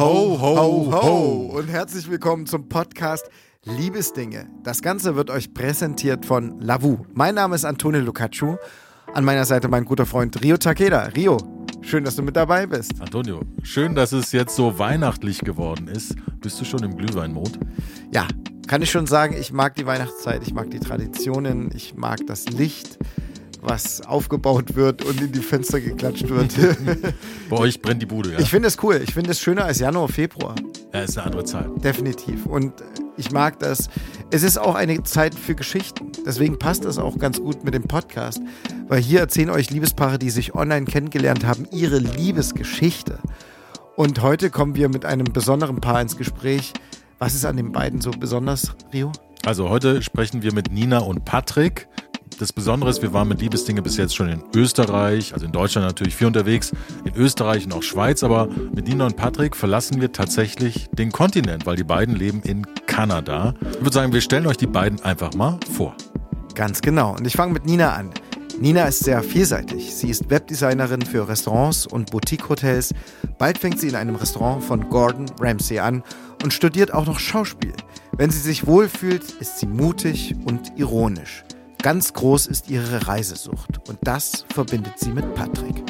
Ho, ho, ho und herzlich willkommen zum Podcast Liebesdinge. Das Ganze wird euch präsentiert von Lavu. Mein Name ist Antonio Lucaccio. An meiner Seite mein guter Freund Rio Takeda. Rio, schön, dass du mit dabei bist. Antonio, schön, dass es jetzt so weihnachtlich geworden ist. Bist du schon im Glühweinmod? Ja, kann ich schon sagen, ich mag die Weihnachtszeit, ich mag die Traditionen, ich mag das Licht was aufgebaut wird und in die Fenster geklatscht wird. Bei euch brennt die Bude, ja? Ich finde es cool. Ich finde es schöner als Januar, Februar. Ja, ist eine andere Zeit. Definitiv. Und ich mag das. Es ist auch eine Zeit für Geschichten. Deswegen passt das auch ganz gut mit dem Podcast. Weil hier erzählen euch Liebespaare, die sich online kennengelernt haben, ihre Liebesgeschichte. Und heute kommen wir mit einem besonderen Paar ins Gespräch. Was ist an den beiden so besonders, Rio? Also heute sprechen wir mit Nina und Patrick. Das Besondere ist, wir waren mit Liebesdinge bis jetzt schon in Österreich, also in Deutschland natürlich viel unterwegs, in Österreich und auch Schweiz, aber mit Nina und Patrick verlassen wir tatsächlich den Kontinent, weil die beiden leben in Kanada. Ich würde sagen, wir stellen euch die beiden einfach mal vor. Ganz genau. Und ich fange mit Nina an. Nina ist sehr vielseitig. Sie ist Webdesignerin für Restaurants und Boutique-Hotels. Bald fängt sie in einem Restaurant von Gordon Ramsay an und studiert auch noch Schauspiel. Wenn sie sich wohlfühlt, ist sie mutig und ironisch. Ganz groß ist ihre Reisesucht und das verbindet sie mit Patrick.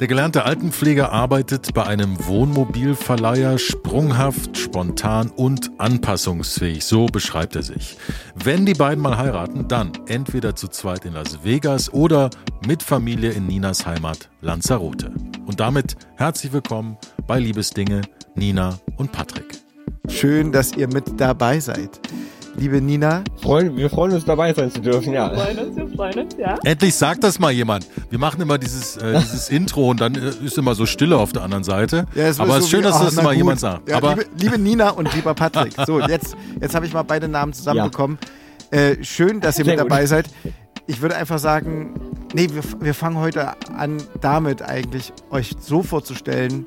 Der gelernte Altenpfleger arbeitet bei einem Wohnmobilverleiher sprunghaft, spontan und anpassungsfähig. So beschreibt er sich. Wenn die beiden mal heiraten, dann entweder zu zweit in Las Vegas oder mit Familie in Ninas Heimat Lanzarote. Und damit herzlich willkommen bei Liebesdinge, Nina und Patrick. Schön, dass ihr mit dabei seid liebe Nina. Freuen, wir freuen uns dabei sein zu dürfen, ja. Wir freuen uns, wir freuen uns, ja. Endlich sagt das mal jemand. Wir machen immer dieses, äh, dieses Intro und dann äh, ist immer so Stille auf der anderen Seite. Ja, es Aber es ist schön, dass das mal gut. jemand sagt. Ja, Aber liebe, liebe, Nina und lieber Patrick, so jetzt, jetzt habe ich mal beide Namen zusammenbekommen. Ja. Äh, schön, dass ihr Sehr mit dabei gut. seid. Ich würde einfach sagen, nee, wir, wir fangen heute an damit eigentlich, euch so vorzustellen,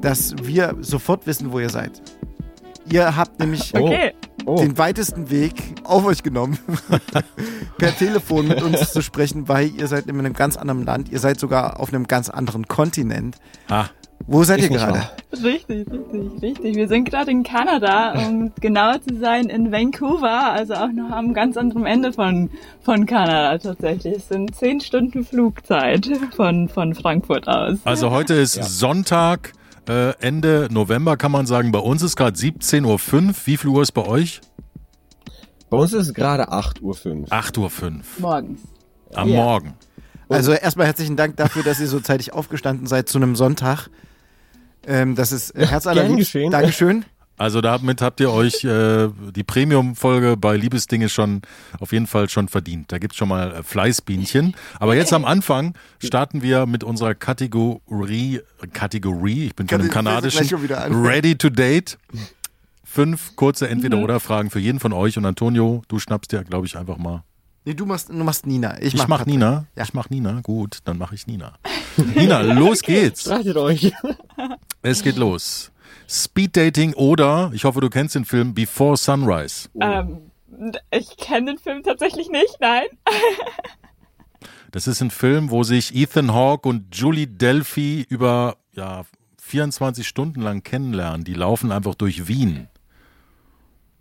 dass wir sofort wissen, wo ihr seid. Ihr habt nämlich okay. Oh. den weitesten Weg auf euch genommen, per Telefon mit uns zu sprechen, weil ihr seid in einem ganz anderen Land. Ihr seid sogar auf einem ganz anderen Kontinent. Ah. Wo seid ihr gerade? Richtig, richtig, richtig. Wir sind gerade in Kanada, um genauer zu sein, in Vancouver, also auch noch am ganz anderen Ende von, von Kanada tatsächlich. Es sind zehn Stunden Flugzeit von, von Frankfurt aus. Also heute ist ja. Sonntag, äh, Ende November kann man sagen, bei uns ist gerade 17.05 Uhr. Wie viel Uhr ist bei euch? Bei uns ist es gerade 8.05 Uhr. 8.05 Uhr. Morgens. Am ja. Morgen. Also erstmal herzlichen Dank dafür, dass ihr so zeitig aufgestanden seid zu einem Sonntag. Ähm, das ist herzallerliebst. Dankeschön. Also damit habt ihr euch äh, die Premium-Folge bei Liebesdinge schon auf jeden Fall schon verdient. Da gibt's schon mal äh, Fleißbienchen. Aber jetzt am Anfang starten wir mit unserer Kategorie, Kategorie, ich bin schon im Kanadischen, Ready to Date. Fünf kurze Entweder-Oder-Fragen für jeden von euch. Und Antonio, du schnappst dir, glaube ich, einfach mal. Nee, du machst, du machst Nina. Ich, ich mach, Nina. Ja. Ich mach Nina. Gut, dann mache ich Nina. Nina, los geht's. Streitet euch. Es geht los. Speed Dating oder, ich hoffe, du kennst den Film Before Sunrise. Ähm, ich kenne den Film tatsächlich nicht, nein. das ist ein Film, wo sich Ethan Hawke und Julie Delphi über ja, 24 Stunden lang kennenlernen. Die laufen einfach durch Wien.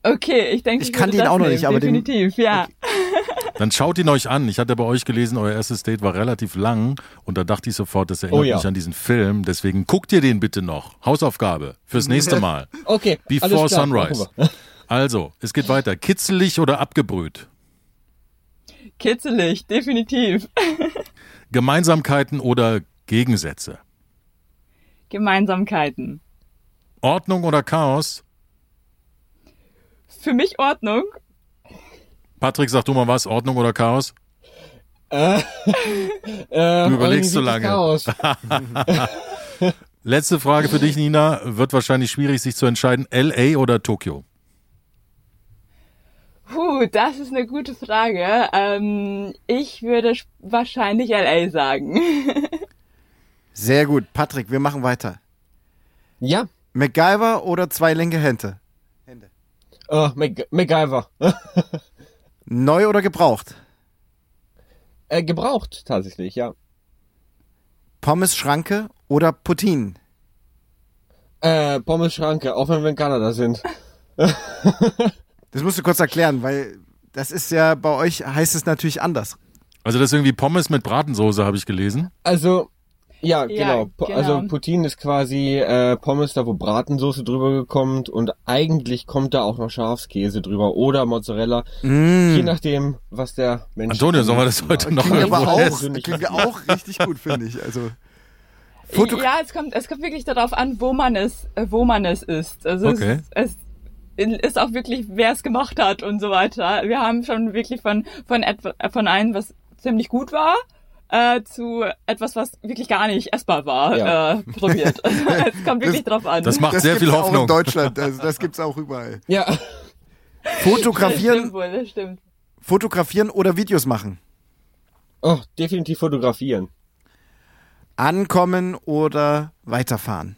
Okay, ich denke, ich, ich kann den auch noch nicht, aber definitiv, den, ja. Okay. Dann schaut ihn euch an. Ich hatte bei euch gelesen, euer erstes Date war relativ lang und da dachte ich sofort, das erinnert oh ja. mich an diesen Film. Deswegen guckt ihr den bitte noch. Hausaufgabe fürs nächste Mal. okay. Before Sunrise. Also, es geht weiter. Kitzelig oder abgebrüht? Kitzelig, definitiv. Gemeinsamkeiten oder Gegensätze? Gemeinsamkeiten. Ordnung oder Chaos? Für mich Ordnung. Patrick, sag du mal was, Ordnung oder Chaos? Äh, äh, du überlegst zu lange. Chaos. Letzte Frage für dich, Nina. Wird wahrscheinlich schwierig, sich zu entscheiden. LA oder Tokio? Puh, das ist eine gute Frage. Ähm, ich würde wahrscheinlich LA sagen. Sehr gut. Patrick, wir machen weiter. Ja. MacGyver oder zwei linke Hände? Hände. Oh, Mac MacGyver. Neu oder gebraucht? Äh, gebraucht, tatsächlich, ja. Pommes Schranke oder Putin? Äh, Pommes Schranke, auch wenn wir in Kanada sind. Das musst du kurz erklären, weil das ist ja bei euch heißt es natürlich anders. Also das ist irgendwie Pommes mit Bratensoße, habe ich gelesen. Also, ja, Ja, genau. Po- genau. Also Poutine ist quasi äh, Pommes, da wo Bratensoße drüber kommt und eigentlich kommt da auch noch Schafskäse drüber oder Mozzarella, je nachdem, was der Mensch. Antonio, sollen wir das heute noch Klingt aber auch, essen? klingt auch richtig gut, finde ich. Also Foto ja, es kommt, es kommt wirklich darauf an, wo man es, äh, wo man es isst. Also Okay. es, es ist auch wirklich, wer es gemacht hat und so weiter. Wir haben schon wirklich von von etwa, von einem, was ziemlich gut war, äh, zu etwas, was wirklich gar nicht essbar war, Ja. äh, probiert. Also, es kommt wirklich drauf an. Das macht das sehr viel auch in Hoffnung. Deutschland. Also das gibt's auch überall. Ja, das Fotografieren, stimmt wohl, das stimmt. fotografieren oder Videos machen. oh, definitiv fotografieren. Ankommen oder weiterfahren.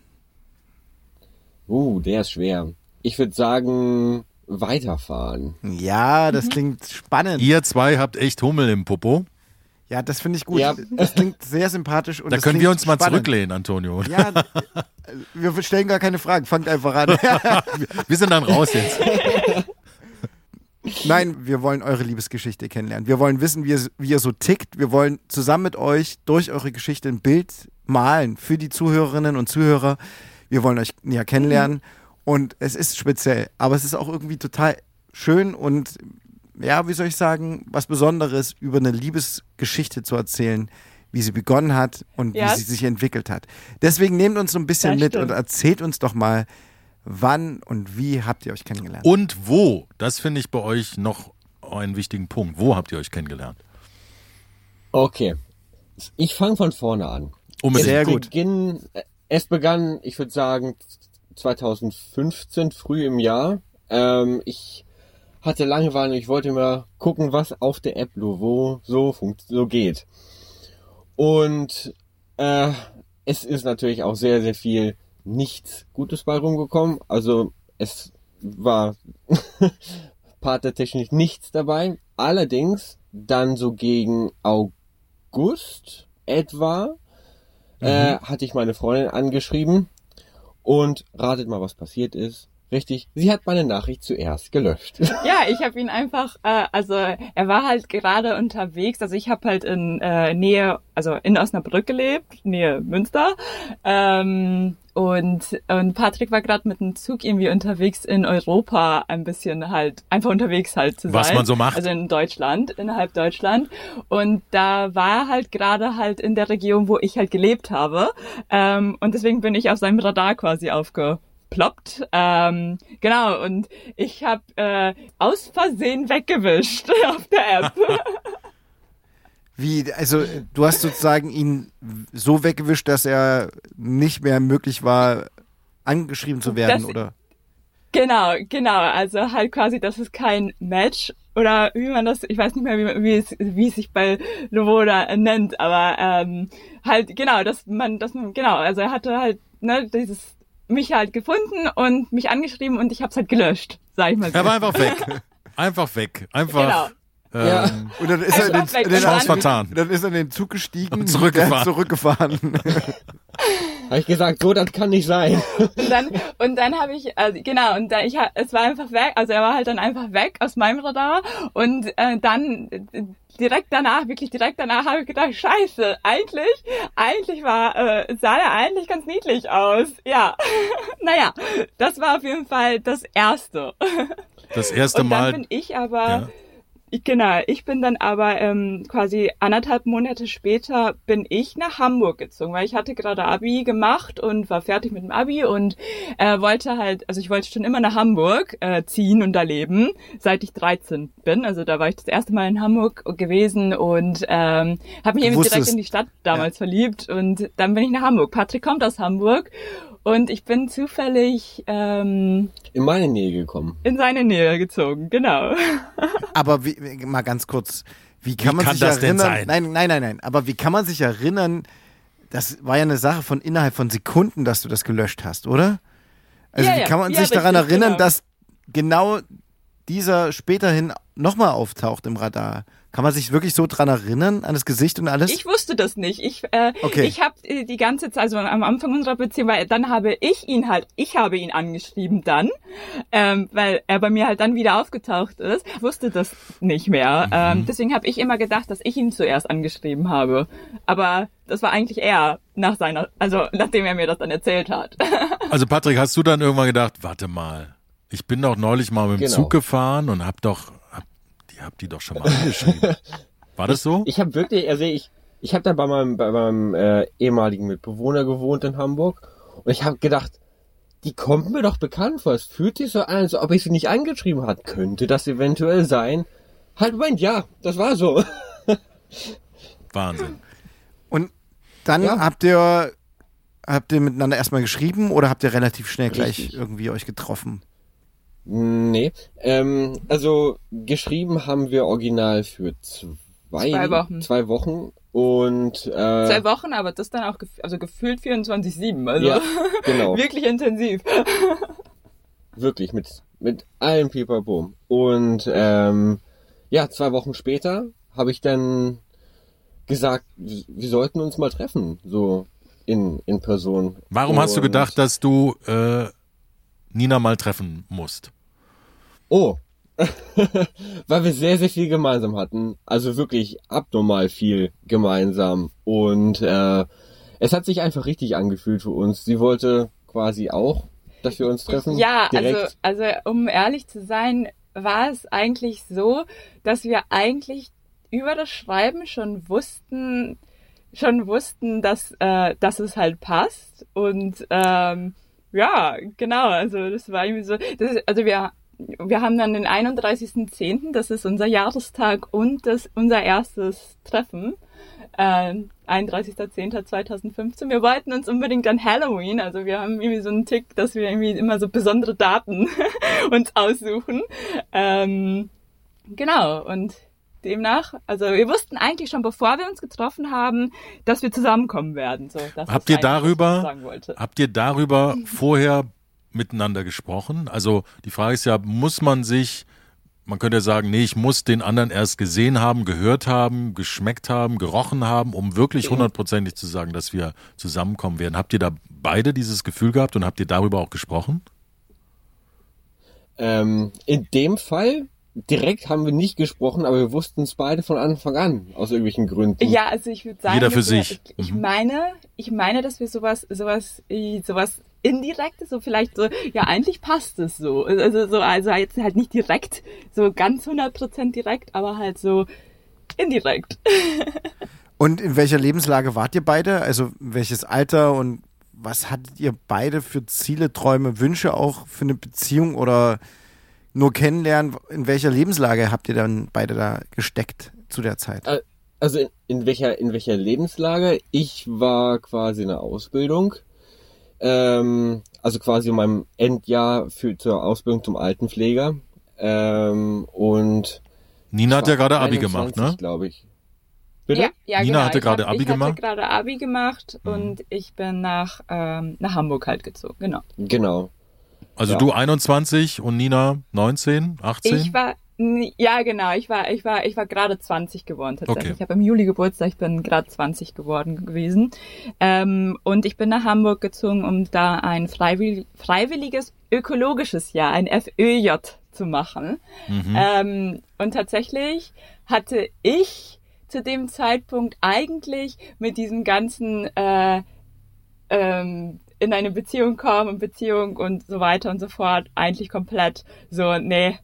Uh, der ist schwer. Ich würde sagen, weiterfahren. Ja, das klingt spannend. Ihr zwei habt echt Hummel im Popo. Ja, das finde ich gut. Ja. Das klingt sehr sympathisch. Und Da können wir uns mal spannend. zurücklehnen, Antonio. Ja, äh, wir stellen gar keine Fragen. Fangt einfach an. Wir sind dann raus jetzt. Nein, wir wollen eure Liebesgeschichte kennenlernen. Wir wollen wissen, wie ihr, wie ihr so tickt. Wir wollen zusammen mit euch durch eure Geschichte ein Bild malen für die Zuhörerinnen und Zuhörer. Wir wollen euch näher kennenlernen. Und es ist speziell, aber es ist auch irgendwie total schön und ja, wie soll ich sagen, was Besonderes über eine Liebesgeschichte zu erzählen, wie sie begonnen hat und Ja. wie sie sich entwickelt hat. Deswegen nehmt uns so ein bisschen Das mit stimmt. und erzählt uns doch mal, wann und wie habt ihr euch kennengelernt? Und wo? Das finde ich bei euch noch einen wichtigen Punkt. Wo habt ihr euch kennengelernt? Okay. Ich fange von vorne an. Unbedingt. Sehr es gut. Beginn, äh, es begann, ich würde sagen, 2015, früh im Jahr. Ähm, ich hatte Langeweile und ich wollte mal gucken, was auf der App wo so so geht. Und äh, es ist natürlich auch sehr, sehr viel nichts Gutes bei rumgekommen. Also es war partnertechnisch nichts dabei. Allerdings dann so gegen August etwa äh, hatte ich meine Freundin angeschrieben und ratet mal, was passiert ist. Richtig, sie hat meine Nachricht zuerst gelöscht. Ja, ich habe ihn einfach, äh, also er war halt gerade unterwegs. Also ich habe halt in äh, Nähe, also in Osnabrück gelebt, Nähe Münster. Ähm, und, und Patrick war gerade mit dem Zug irgendwie unterwegs in Europa, ein bisschen halt, einfach unterwegs halt zu sein. Was man so macht. Also in Deutschland, innerhalb Deutschland. Und da war er halt gerade halt in der Region, wo ich halt gelebt habe. Ähm, und deswegen bin ich auf seinem Radar quasi aufgeploppt. Ähm, genau, und ich habe äh, aus Versehen weggewischt auf der App. Wie, also du hast sozusagen ihn so weggewischt, dass er nicht mehr möglich war, angeschrieben zu werden, Das- oder? genau, genau. Also halt quasi, das ist kein Match oder wie man das, ich weiß nicht mehr, wie, wie, es, wie es sich bei Lovoda nennt, aber ähm, halt genau, dass man, dass man, genau, also er hatte halt ne, dieses mich halt gefunden und mich angeschrieben und ich hab's halt gelöscht, sag ich mal so. Er war einfach weg. Einfach weg. Einfach. Ja. Ähm, Und dann ist er in den, Chance vertan. dann ist er in den Zug gestiegen Und zurückgefahren. zurückgefahren. Habe ich gesagt, so, das kann nicht sein. Und dann, und dann habe ich, also, genau, und dann, ich, es war einfach weg, also er war halt dann einfach weg aus meinem Radar und äh, dann direkt danach, wirklich direkt danach habe ich gedacht, scheiße, eigentlich, eigentlich war, äh, sah er eigentlich ganz niedlich aus. Ja, naja, das war auf jeden Fall das Erste. das erste Und dann Mal. bin ich aber, Ja. Ich, genau, ich bin dann aber ähm, quasi anderthalb Monate später bin ich nach Hamburg gezogen, weil ich hatte gerade Abi gemacht und war fertig mit dem Abi und äh, wollte halt, also ich wollte schon immer nach Hamburg äh, ziehen und da leben, seit ich 13 bin. Also da war ich das erste Mal in Hamburg gewesen und ähm, habe mich Du eben direkt in die Stadt damals verliebt und dann bin ich nach Hamburg. Patrick kommt aus Hamburg und ich bin zufällig ähm, In meine Nähe gekommen. in seine Nähe gezogen, genau. Aber wie, mal ganz kurz, wie kann Wie man kann sich das denn erinnern? sein? Nein, nein, nein, nein. Aber wie kann man sich erinnern? Das war ja eine Sache von innerhalb von Sekunden, dass du das gelöscht hast, oder? Also Ja, wie ja. kann man Ja, sich daran richtig, erinnern, genau. dass genau dieser späterhin nochmal auftaucht im Radar? Kann man sich wirklich so dran erinnern, an das Gesicht und alles? Ich wusste das nicht. Ich, äh, Okay. ich habe die ganze Zeit, also am Anfang unserer Beziehung, weil dann habe ich ihn halt, ich habe ihn angeschrieben dann, ähm, weil er bei mir halt dann wieder aufgetaucht ist. Ich wusste das nicht mehr. Ähm, deswegen habe ich immer gedacht, dass ich ihn zuerst angeschrieben habe. Aber das war eigentlich er nach seiner, also nachdem er mir das dann erzählt hat. Also Patrick, hast du dann irgendwann gedacht, warte mal, ich bin doch neulich mal mit dem Genau. Zug gefahren und hab doch, die habt die doch schon mal angeschrieben. War das so? Ich habe wirklich, also ich, ich habe da bei meinem, bei meinem äh, ehemaligen Mitbewohner gewohnt in Hamburg und ich habe gedacht, die kommt mir doch bekannt vor. Es fühlt sich so an, als ob ich sie nicht angeschrieben hat. Könnte das eventuell sein? Halt, Moment, ja, das war so. Wahnsinn. Und dann Ja. habt ihr habt ihr miteinander erstmal geschrieben oder habt ihr relativ schnell gleich Richtig. irgendwie euch getroffen? Nee, ähm, also geschrieben haben wir original für zwei, Zwei Wochen. Zwei Wochen und äh, Zwei Wochen, aber das dann auch, gef also gefühlt 24-7, also Ja, genau. wirklich intensiv. Wirklich, mit, mit allen Pipapo. Und ähm, ja, zwei Wochen später habe ich dann gesagt, wir sollten uns mal treffen, so in, in Person. Warum hast du Und- gedacht, dass du äh, Nina mal treffen musst? Oh, weil wir sehr, sehr viel gemeinsam hatten. Also wirklich abnormal viel gemeinsam. Und äh, es hat sich einfach richtig angefühlt für uns. Sie wollte quasi auch, dass wir uns treffen. Ja, direkt. also, also um ehrlich zu sein, war es eigentlich so, dass wir eigentlich über das Schreiben schon wussten, schon wussten, dass, äh, dass es halt passt. Und ähm, ja, genau, also das war irgendwie so. Ist, also wir, wir haben dann den 31.10., das ist unser Jahrestag und das unser erstes Treffen. Äh, 31.10.2015. Wir wollten uns unbedingt an Halloween, also wir haben irgendwie so einen Tick, dass wir irgendwie immer so besondere Daten uns aussuchen. Ähm, genau, und demnach, also wir wussten eigentlich schon, bevor wir uns getroffen haben, dass wir zusammenkommen werden. So, Habt ihr darüber- ich sagen wollte. Habt ihr darüber vorher miteinander gesprochen? Also die Frage ist ja, muss man sich, man könnte ja sagen, nee, ich muss den anderen erst gesehen haben, gehört haben, geschmeckt haben, gerochen haben, um wirklich hundertprozentig zu sagen, dass wir zusammenkommen werden. Habt ihr da beide dieses Gefühl gehabt und habt ihr darüber auch gesprochen? Ähm, in dem Fall direkt haben wir nicht gesprochen, aber wir wussten es beide von Anfang an, aus irgendwelchen Gründen. Ja, also ich würde sagen, Jeder für sich. Ich, ich Mhm. meine, ich meine, dass wir sowas, sowas, sowas indirektes, so vielleicht so, ja, eigentlich passt es so. Also so, also jetzt halt nicht direkt, so ganz 100% direkt, aber halt so indirekt. Und in welcher Lebenslage wart ihr beide? Also welches Alter und was hattet ihr beide für Ziele, Träume, Wünsche auch für eine Beziehung oder nur kennenlernen? In welcher Lebenslage habt ihr dann beide da gesteckt zu der Zeit? Äh, Also in, in welcher in welcher Lebenslage? Ich war quasi in der Ausbildung, ähm, also quasi in meinem Endjahr für zur Ausbildung zum Altenpfleger ähm, und Nina hat ja ich gerade Abi 21, gemacht, ne? Glaube ich. Bitte? Ja, ja, Nina genau. hatte Ich gerade hab- Abi ich gemacht? hatte gerade Abi gemacht Mhm. und ich bin nach, ähm, nach Hamburg halt gezogen, genau. Genau. Also Ja. du 21 und Nina 19, 18? Ich war, ja genau, ich war, ich war, ich war gerade 20 geworden tatsächlich. Okay. Ich habe im Juli Geburtstag, ich bin gerade 20 geworden gewesen. Ähm, und ich bin nach Hamburg gezogen, um da ein freiwillig, freiwilliges ökologisches Jahr, ein FÖJ zu machen. Mhm. Ähm, und tatsächlich hatte ich zu dem Zeitpunkt eigentlich mit diesem ganzen äh, ähm, in eine Beziehung kommen und Beziehung und so weiter und so fort eigentlich komplett so, nee,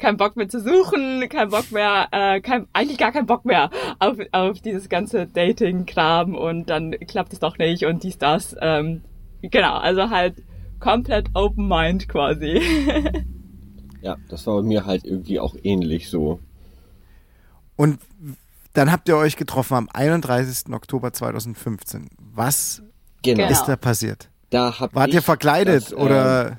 kein Bock mehr zu suchen, kein Bock mehr, äh, kein, eigentlich gar kein Bock mehr auf, auf dieses ganze Dating-Kram und dann klappt es doch nicht und dies, das. Ähm, genau, also halt komplett Open Mind quasi. Ja, das war bei mir halt irgendwie auch ähnlich so. Und dann habt ihr euch getroffen am 31. Oktober 2015. Was Genau. Ist da passiert? Da Wart ihr verkleidet das, äh, oder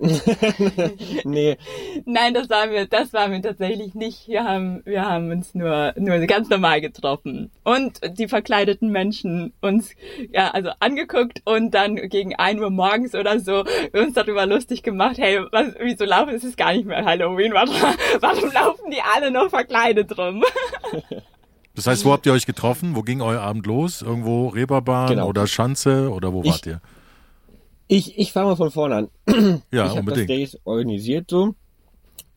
Nee, Nein, das waren wir, das waren wir tatsächlich nicht. Wir haben, wir haben uns nur, nur ganz normal getroffen. Und die verkleideten Menschen uns, ja, also angeguckt und dann gegen ein Uhr morgens oder so uns darüber lustig gemacht, hey, was, wieso laufen, es ist gar nicht mehr Halloween, warum, warum laufen die alle noch verkleidet rum? Das heißt, wo habt ihr euch getroffen? Wo ging euer Abend los? Irgendwo Reeperbahn Genau. oder Schanze oder wo Ich- wart ihr? Ich, ich fange mal von vorne an. Ja, ich habe das. Date organisiert so.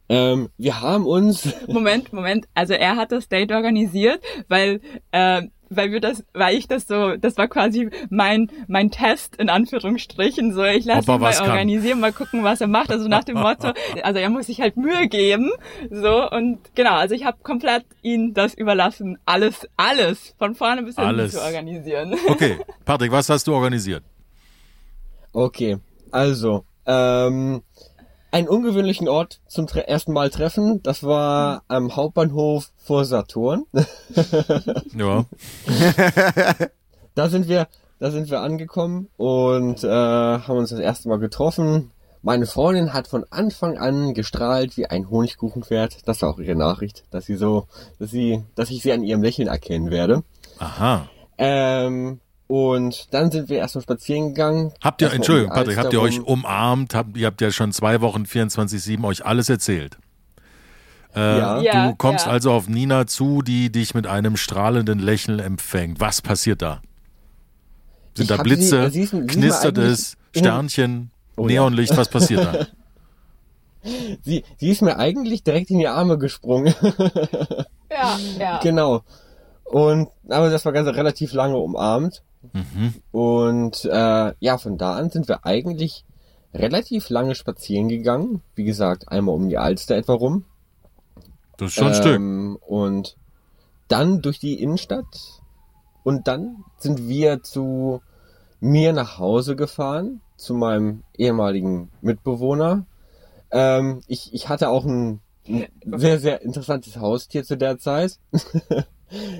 Ähm, wir haben uns, Moment, Moment. Also er hat das Date organisiert, weil, äh, weil wir das, weil ich das so, das war quasi mein, mein Test in Anführungsstrichen. So, ich lasse ihn mal was kann. organisieren, mal gucken, was er macht. Also nach dem Motto, also er muss sich halt Mühe geben. So und genau, also ich habe komplett ihn das überlassen, alles, alles von vorne bis hinten Alles. zu organisieren. Okay, Patrick, was hast du organisiert? Okay, also, ähm, einen ungewöhnlichen Ort zum ersten Mal treffen, das war am Hauptbahnhof vor Saturn. Ja, Da sind wir, da sind wir angekommen und äh, haben uns das erste Mal getroffen. Meine Freundin hat von Anfang an gestrahlt wie ein Honigkuchenpferd. Das war auch ihre Nachricht, dass sie so, dass sie, dass ich sie an ihrem Lächeln erkennen werde. aha. Ähm, und dann sind wir erstmal spazieren gegangen. Habt ihr, um Entschuldigung, die Patrick, habt ihr euch umarmt? Habt, ihr habt ja schon zwei Wochen 24-7 euch alles erzählt. Äh, Ja. Ja, du kommst ja. also auf Nina zu, die dich mit einem strahlenden Lächeln empfängt. Was passiert da? Sind Ich da Blitze? sie- sie ist- knistert es? Sternchen? Oh ja. Neonlicht? Was passiert da? Sie, sie ist mir eigentlich direkt in die Arme gesprungen. Ja, ja. genau. Und aber das war ganz relativ lange umarmt. Mhm. Und äh, ja, von da an sind wir eigentlich relativ lange spazieren gegangen. Wie gesagt, einmal um die Alster etwa rum. Das ist schon ein Stück. Ähm, Und dann durch die Innenstadt. Und dann sind wir zu mir nach Hause gefahren, zu meinem ehemaligen Mitbewohner. Ähm, ich, ich hatte auch ein, ein sehr, sehr interessantes Haustier zu der Zeit.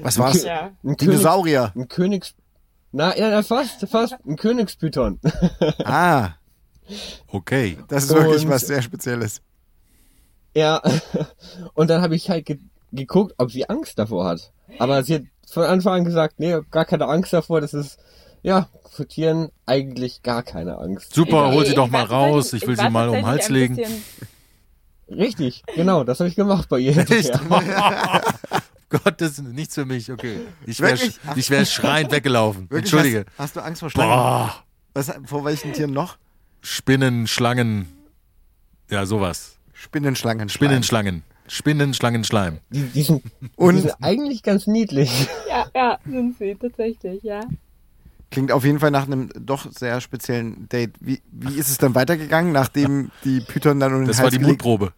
Was war's? Ja. Ein, Königs, Dinosaurier. ein Königs... Na, ja, na, fast, fast. Ein Königspython. Ah, Okay. das ist wirklich Und- was sehr Spezielles. Ja, und dann habe ich halt ge geguckt, ob sie Angst davor hat. Aber sie hat von Anfang an gesagt, nee, gar keine Angst davor, das ist, ja, für Tieren eigentlich gar keine Angst. Super, hol sie doch mal raus. Ich will sie mal um den Hals legen. Richtig, genau, das habe ich gemacht bei ihr. Echt? Gott, das ist nichts für mich. Okay. Ich wäre ich wär schreiend weggelaufen. Wirklich? Entschuldige. Hast, hast du Angst vor Schlangen? Boah. Was, vor welchen Tieren noch? Spinnen, Schlangen. Ja, sowas. Spinnenschlangen. Spinnenschlangen. Spinnen, Schlangen, Schleim. Die, die, sind, Und- die sind eigentlich ganz niedlich. Ja, ja, sind sie tatsächlich, ja. Klingt auf jeden Fall nach einem doch sehr speziellen Date. Wie, wie ist es dann weitergegangen, nachdem die Python dann um den Das war Hals, die gelegt, Mutprobe.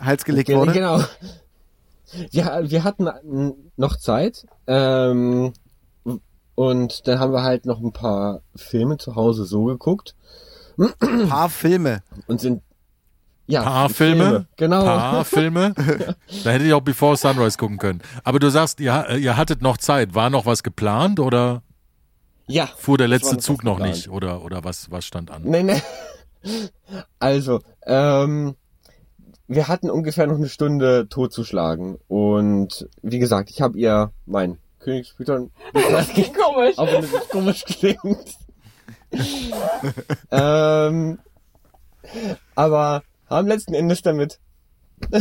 Hals gelegt Ge- wurde? Genau. Ja, wir hatten noch Zeit. Ähm, und dann haben wir halt noch ein paar Filme zu Hause so geguckt Ein paar Filme. und sind ja Paar Filme? Genau. Paar Filme. Da hätte ich auch Before Sunrise gucken können. Aber du sagst, ihr, ihr hattet noch Zeit. War noch was geplant oder Ja. fuhr der letzte Zug noch geplant. nicht? Oder, oder was, was stand an? Nee, nee. Also, ähm, wir hatten ungefähr noch eine Stunde totzuschlagen. Und wie gesagt, ich habe ihr mein Königspython Komisch. auch wenn das komisch klingt. ähm, aber haben letzten Endes damit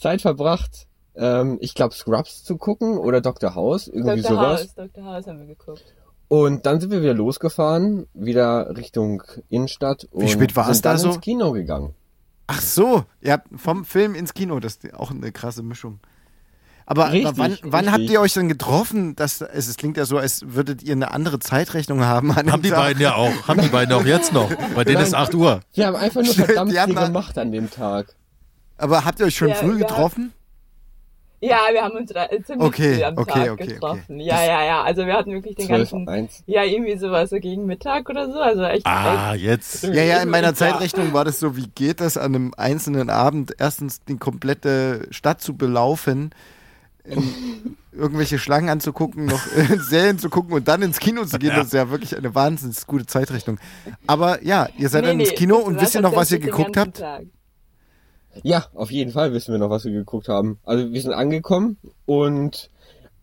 Zeit verbracht, ähm, ich glaube Scrubs zu gucken oder Dr. House, irgendwie Dr. sowas. House, Dr. House haben wir geguckt. Und dann sind wir wieder losgefahren, wieder Richtung Innenstadt. und spät war es sind da dann so? ins Kino gegangen. Ach so, ihr habt vom Film ins Kino, das ist auch eine krasse Mischung. Aber, Richtig, aber wann, wann habt ihr euch denn getroffen? Das, es, es klingt ja so, als würdet ihr eine andere Zeitrechnung haben. Haben die Tag. beiden ja auch. Haben die beiden auch jetzt noch. Bei denen Nein. ist 8 Uhr. Wir haben einfach nur verdammt die viel gemacht an dem Tag. Aber habt ihr euch schon Ja, früh ja. getroffen? Ja, wir haben uns re- ziemlich Okay, früh am okay, Tag okay, getroffen. Ja, ja, ja. Also wir hatten wirklich den 12, ganzen. 1. Ja, irgendwie sowas so gegen Mittag oder so. Also echt. Ah, echt jetzt. Ja, ja, in meiner Ja. Zeitrechnung war das so, wie geht das an einem einzelnen Abend, erstens die komplette Stadt zu belaufen, irgendwelche Schlangen anzugucken, noch äh, Serien zu gucken und dann ins Kino zu gehen. Ja. Das ist ja wirklich eine wahnsinnig gute Zeitrechnung. Aber ja, ihr seid Nee, dann ins Kino und wisst ihr noch, was ihr geguckt habt? Tag. Ja, auf jeden Fall wissen wir noch, was wir geguckt haben. Also wir sind angekommen und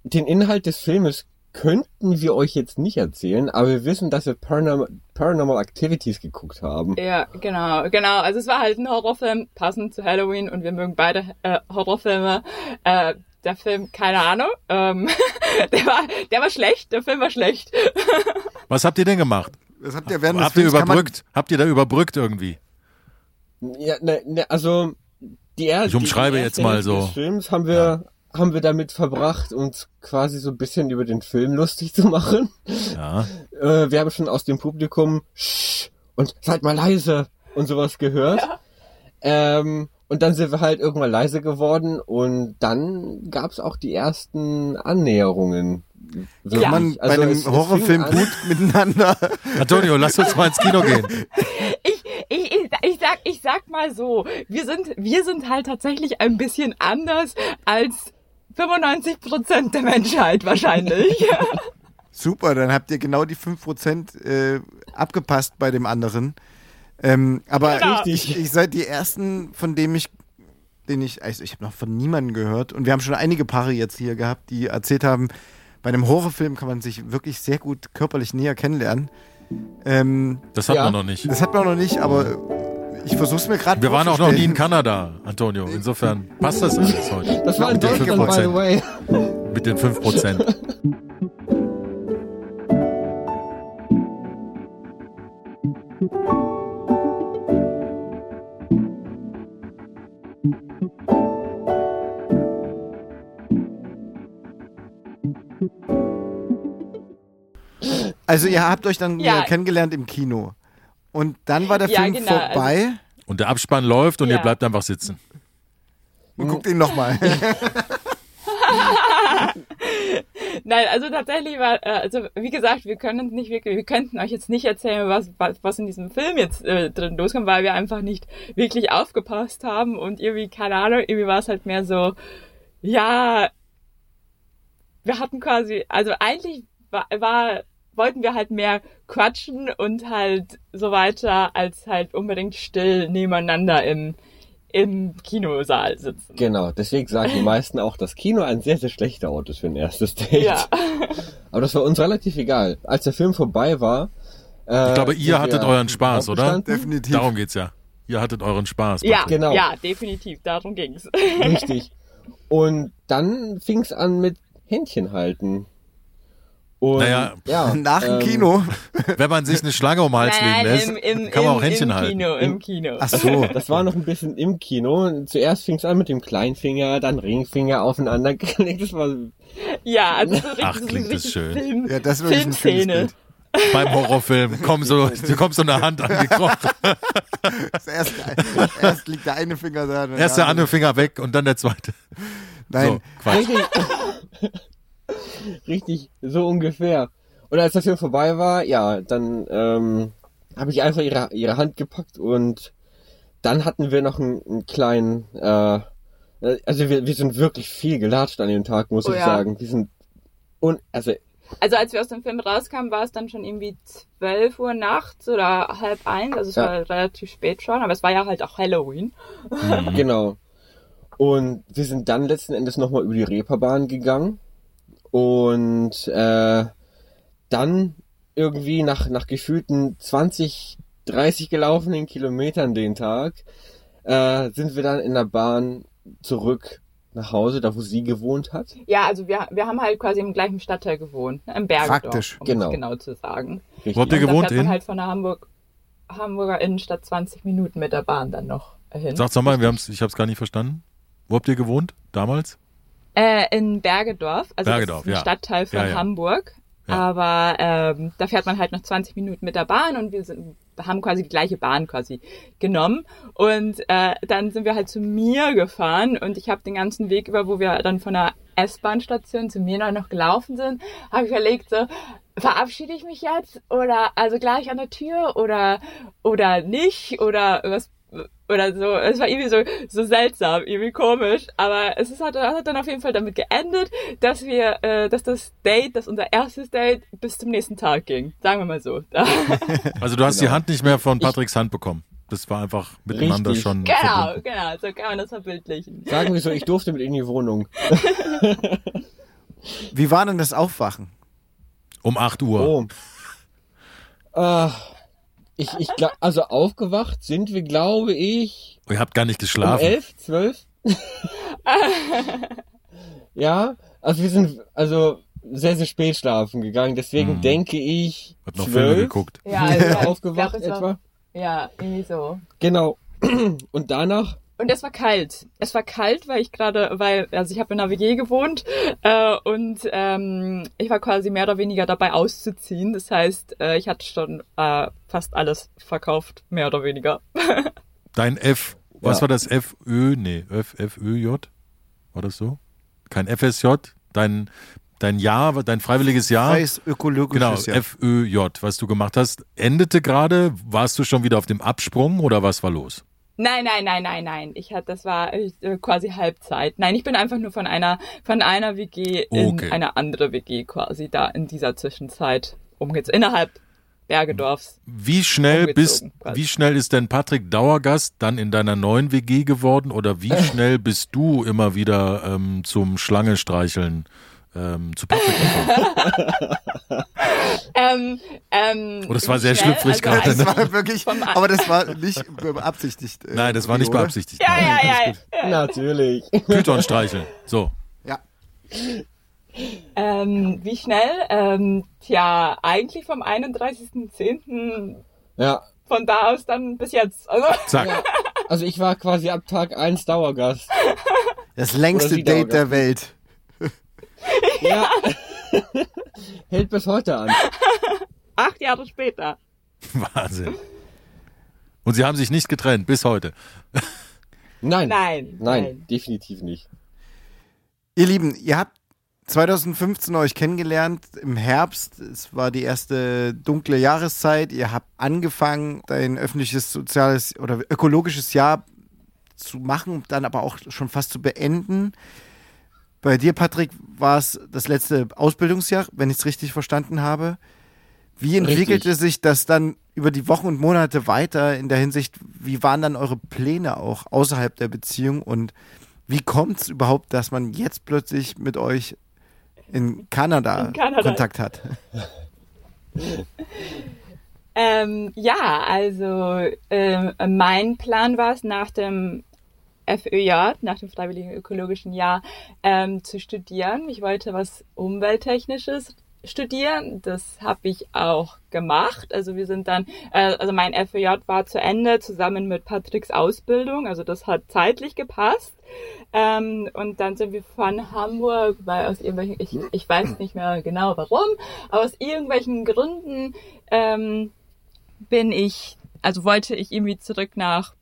den Inhalt des Filmes könnten wir euch jetzt nicht erzählen, aber wir wissen, dass wir Paranormal, Paranormal Activities geguckt haben. Ja, genau, genau. Also es war halt ein Horrorfilm, passend zu Halloween und wir mögen beide äh, Horrorfilme. Äh, der Film, keine Ahnung, ähm, der war, der war schlecht, der Film war schlecht. Was habt ihr denn gemacht? Das habt ihr während des Habt ihr überbrückt? Habt ihr da überbrückt irgendwie? Ja, ne, ne, also die er Ich umschreibe die jetzt erste mal so. Des Films haben wir haben wir damit verbracht, uns quasi so ein bisschen über den Film lustig zu machen. Ja. Äh, wir haben schon aus dem Publikum und seid mal leise und sowas gehört. Ähm, und dann sind wir halt irgendwann leise geworden und dann gab's auch die ersten Annäherungen. Ja. Kann man Also bei einem es- es Horrorfilm gut miteinander. Antonio, lass uns mal ins Kino gehen. Ich, ich, ich, sag, ich sag mal so, wir sind, wir sind halt tatsächlich ein bisschen anders als 95 Prozent der Menschheit wahrscheinlich. Super, dann habt ihr genau die 5% äh, abgepasst bei dem anderen. Ähm, aber Genau. ich, ich seid die ersten, von dem ich, den ich, also ich habe noch von niemandem gehört und wir haben schon einige Paare jetzt hier gehabt, die erzählt haben, bei einem Horrorfilm kann man sich wirklich sehr gut körperlich näher kennenlernen. Ähm, Das hat Ja. man noch nicht. das hat man noch nicht, aber ich versuch's mir gerade Wir waren auch noch nie in Kanada, Antonio. Insofern passt das alles heute. Das war in Mit den Deutschland, by the 5%. way. Mit den 5%. Also ihr habt euch dann Ja. kennengelernt im Kino. Und dann war der Ja, Film genau, also- vorbei Und der Abspann läuft und ihr Ja. bleibt einfach sitzen. und guckt ihn nochmal. Nein, also tatsächlich war, äh, also wie gesagt, wir können nicht wirklich, wir könnten euch jetzt nicht erzählen, was, was, was in diesem Film jetzt äh, drin loskommt, weil wir einfach nicht wirklich aufgepasst haben und irgendwie, keine Ahnung, irgendwie war es halt mehr so, ja, wir hatten quasi, also eigentlich war, war wollten wir halt mehr quatschen und halt so weiter, als halt unbedingt still nebeneinander im, im Kinosaal sitzen. Genau, deswegen sagen die meisten auch, dass Kino ein sehr, sehr schlechter Ort ist für ein erstes Date. Ja. Aber das war uns relativ egal. Als der Film vorbei war. Äh, Ich glaube, ihr hattet euren Spaß, oder? Definitiv. Darum geht's ja. Ihr hattet euren Spaß. Ja, Patrick. Genau. ja, definitiv, darum ging's. Richtig. Und dann fing es an mit Händchen halten. Und, Naja, ja, Nach dem ähm, Kino. Wenn man sich eine Schlange um den Hals legen lässt, im, im, kann man im, auch Händchen im halten. Kino, im Kino. Ach so. Das war noch ein bisschen im Kino. Zuerst fing es an mit dem Kleinfinger, dann Ringfinger aufeinander gelegt. Das war Ja, also so richtig, Ach, so klingt das richtig schön. Film, Ja, das ist wirklich ein schönes. Beim Horrorfilm kommt so, du kommst so eine Hand angekrochen. Erst, erst liegt der eine Finger da. dann Erst der andere. andere Finger weg und dann der zweite. Nein, So, Quatsch. Richtig, so ungefähr. Und als der Film vorbei war, ja, dann ähm, habe ich einfach ihre, ihre Hand gepackt und dann hatten wir noch einen, einen kleinen, äh, also wir, wir sind wirklich viel gelatscht an dem Tag, muss Oh ich ja. sagen. Wir sind und also Also als wir aus dem Film rauskamen, war es dann schon irgendwie 12 Uhr nachts oder halb eins. Also es Ja. war relativ spät schon, aber es war ja halt auch Halloween. Mhm. Genau. Und wir sind dann letzten Endes nochmal über die Reeperbahn gegangen. Und äh, dann irgendwie nach, nach gefühlten 20, 30 gelaufenen Kilometern den Tag äh, sind wir dann in der Bahn zurück nach Hause, da wo sie gewohnt hat. Ja, also wir, wir haben halt quasi im gleichen Stadtteil gewohnt, ne, im Bergedorf, Praktisch. um Genau. es genau zu sagen. Richtig. Wo habt ihr Und da gewohnt fährt man in? halt von der Hamburg, Hamburger Innenstadt 20 Minuten mit der Bahn dann noch hin. Sag's nochmal, wir haben's, ich hab's gar nicht verstanden. Wo habt ihr gewohnt damals? Äh, in Bergedorf, also Bergedorf, ein ja. Stadtteil von Ja, ja. Hamburg. Aber ähm, da fährt man halt noch 20 Minuten mit der Bahn und wir sind, haben quasi die gleiche Bahn quasi genommen. Und äh, dann sind wir halt zu mir gefahren und ich habe den ganzen Weg über, wo wir dann von der S-Bahn-Station zu mir noch gelaufen sind, habe ich überlegt so, verabschiede ich mich jetzt oder also gleich an der Tür oder oder nicht oder was oder so. Es war irgendwie so, so seltsam, irgendwie komisch. Aber es ist halt, hat dann auf jeden Fall damit geendet, dass wir, äh, dass das Date, dass unser erstes Date bis zum nächsten Tag ging. Sagen wir mal so. Also du hast die Genau. Hand nicht mehr von Patricks Hand bekommen. Das war einfach miteinander Richtig. schon genau, verbunden. genau. So kann man das verbildlichen. Sagen wir so, ich durfte mit in die Wohnung. wie war denn das Aufwachen? Um 8 Uhr. Oh. Ah, ich, ich glaub, also aufgewacht sind wir, glaube ich, Ihr habt gar nicht um geschlafen. elf, zwölf. Ja, also wir sind also sehr, sehr spät schlafen gegangen. Deswegen Hm. denke ich, Hab noch Filme zwölf geguckt. Ja, also, aufgewacht glaub, es war- etwa. Ja, irgendwie so. Genau. Und danach, Und es war kalt. Es war kalt, weil ich gerade, weil, also ich habe in einer WG gewohnt äh, und ähm, ich war quasi mehr oder weniger dabei auszuziehen. Das heißt, äh, ich hatte schon äh, fast alles verkauft, mehr oder weniger. Dein F, was Ja. war das? FÖ? Nee, F, FÖJ? War das so? Kein FSJ? Dein, dein Jahr, dein freiwilliges Jahr? Freies Genau, ökologisches Jahr. FÖJ, was du gemacht hast, endete gerade. Warst du schon wieder auf dem Absprung oder was war los? Nein, nein, nein, nein, nein. Ich hatte, das war äh, quasi Halbzeit. Nein, ich bin einfach nur von einer von einer WG in Okay. eine andere WG quasi da in dieser Zwischenzeit umgezogen. Innerhalb Bergedorfs. Wie schnell bist, quasi. wie schnell ist denn Patrick Dauergast dann in deiner neuen WG geworden oder wie schnell bist du immer wieder ähm, zum Schlange streicheln ähm, zu Patrick gekommen? Ähm, ähm, Oh, das war sehr schnell, schlüpfrig also gerade, Das ne? war wirklich, aber das war nicht beabsichtigt. äh, Nein, das war nicht oder? beabsichtigt. Ja, ja, ja. Ja. natürlich. gut. Python streicheln. So. Ja. Ähm, wie schnell? Ähm, tja, eigentlich vom 31.10. Ja. von da aus dann bis jetzt. Also, Zack. ja. Also ich war quasi ab Tag eins Dauergast. Das längste Date Dauergast. der Welt. Ja. Hält bis heute an. acht Jahre später. Wahnsinn. Und sie haben sich nicht getrennt bis heute. Nein. Nein. Nein, definitiv nicht. Ihr Lieben, ihr habt 2015 euch kennengelernt im Herbst. Es war die erste dunkle Jahreszeit. Ihr habt angefangen, ein öffentliches, soziales oder ökologisches Jahr zu machen, dann aber auch schon fast zu beenden. Bei dir, Patrick, war es das letzte Ausbildungsjahr, wenn ich es richtig verstanden habe. Wie entwickelte Richtig. sich das dann über die Wochen und Monate weiter in der Hinsicht, wie waren dann eure Pläne auch außerhalb der Beziehung und wie kommt es überhaupt, dass man jetzt plötzlich mit euch in Kanada, In Kanada. Kontakt hat? Ähm, ja, also ähm, mein Plan war es nach dem FÖJ, nach dem Freiwilligen Ökologischen Jahr, ähm, zu studieren. Ich wollte was Umwelttechnisches studieren. Das habe ich auch gemacht. Also wir sind dann, äh, also mein FÖJ war zu Ende zusammen mit Patricks Ausbildung. Also das hat zeitlich gepasst. Ähm, und dann sind wir von Hamburg, weil aus irgendwelchen, ich, ich weiß nicht mehr genau warum, aber aus irgendwelchen Gründen ähm, bin ich, also wollte ich irgendwie zurück nach,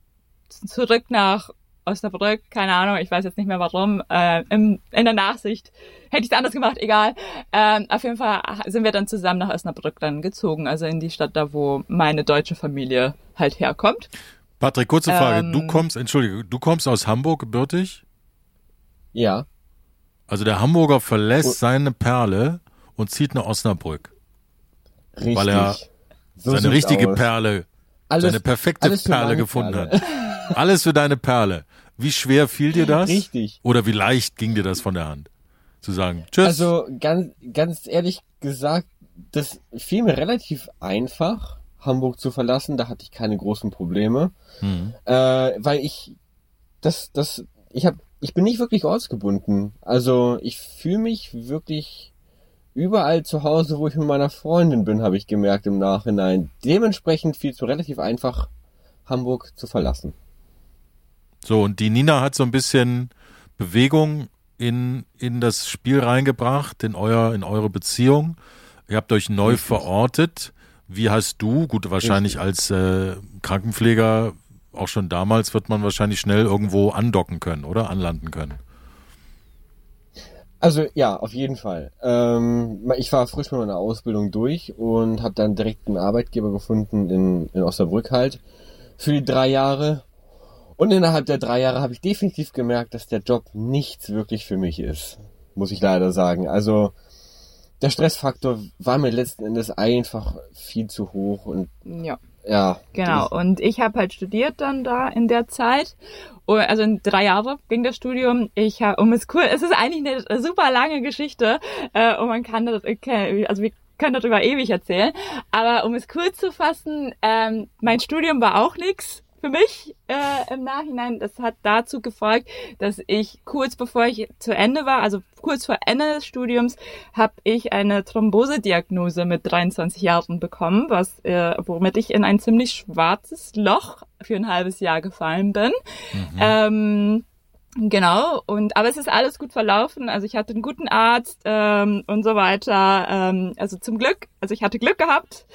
zurück nach Osnabrück, keine Ahnung, ich weiß jetzt nicht mehr warum, äh, im, in der Nachsicht hätte ich es anders gemacht, egal. Ähm, auf jeden Fall sind wir dann zusammen nach Osnabrück dann gezogen, also in die Stadt da, wo meine deutsche Familie halt herkommt. Patrick, kurze Frage. Ähm, du kommst, entschuldige, du kommst aus Hamburg gebürtig? Ja. Also der Hamburger verlässt seine Perle und zieht nach Osnabrück. Richtig. Weil er So seine richtige aus. Perle, Alles, seine perfekte Perle gefunden Perle. hat. Alles für deine Perle. Wie schwer fiel dir das? Richtig. Oder wie leicht ging dir das von der Hand? Zu sagen, tschüss. Also ganz, ganz ehrlich gesagt, das fiel mir relativ einfach, Hamburg zu verlassen. Da hatte ich keine großen Probleme, hm. äh, weil ich das, das, ich habe, ich bin nicht wirklich ortsgebunden. Also ich fühle mich wirklich überall zu Hause, wo ich mit meiner Freundin bin, habe ich gemerkt im Nachhinein. Dementsprechend fiel es mir relativ einfach, Hamburg zu verlassen. So, und die Nina hat so ein bisschen Bewegung in, in das Spiel reingebracht, in, euer, in eure Beziehung. Ihr habt euch neu Richtig. verortet. Wie hast du, gut, wahrscheinlich als äh, Krankenpfleger, auch schon damals wird man wahrscheinlich schnell irgendwo andocken können, oder? Anlanden können. Also ja, auf jeden Fall. Ähm, ich war frisch mit meiner Ausbildung durch und habe dann direkt einen Arbeitgeber gefunden in, in Osnabrück halt für die drei Jahre. Und innerhalb der drei Jahre habe ich definitiv gemerkt, dass der Job nichts wirklich für mich ist, muss ich leider sagen. Also der Stressfaktor war mir letzten Endes einfach viel zu hoch und Ja. ja. Genau, und ich habe halt studiert dann da in der Zeit. Oh, Also in drei Jahre ging das Studium. Ich habe, um es cool, es ist eigentlich eine super lange Geschichte äh, und man kann das, okay, also wir können darüber ewig erzählen. Aber um es kurz zu fassen, ähm, mein Studium war auch nix. Für mich äh, im Nachhinein, das hat dazu gefolgt, dass ich kurz bevor ich zu Ende war, also kurz vor Ende des Studiums, habe ich eine Thrombosediagnose mit 23 Jahren bekommen, was äh, womit ich in ein ziemlich schwarzes Loch für ein halbes Jahr gefallen bin. Mhm. Ähm, Genau, und aber es ist alles gut verlaufen. Also ich hatte einen guten Arzt ähm, und so weiter. Ähm, also zum Glück, also ich hatte Glück gehabt.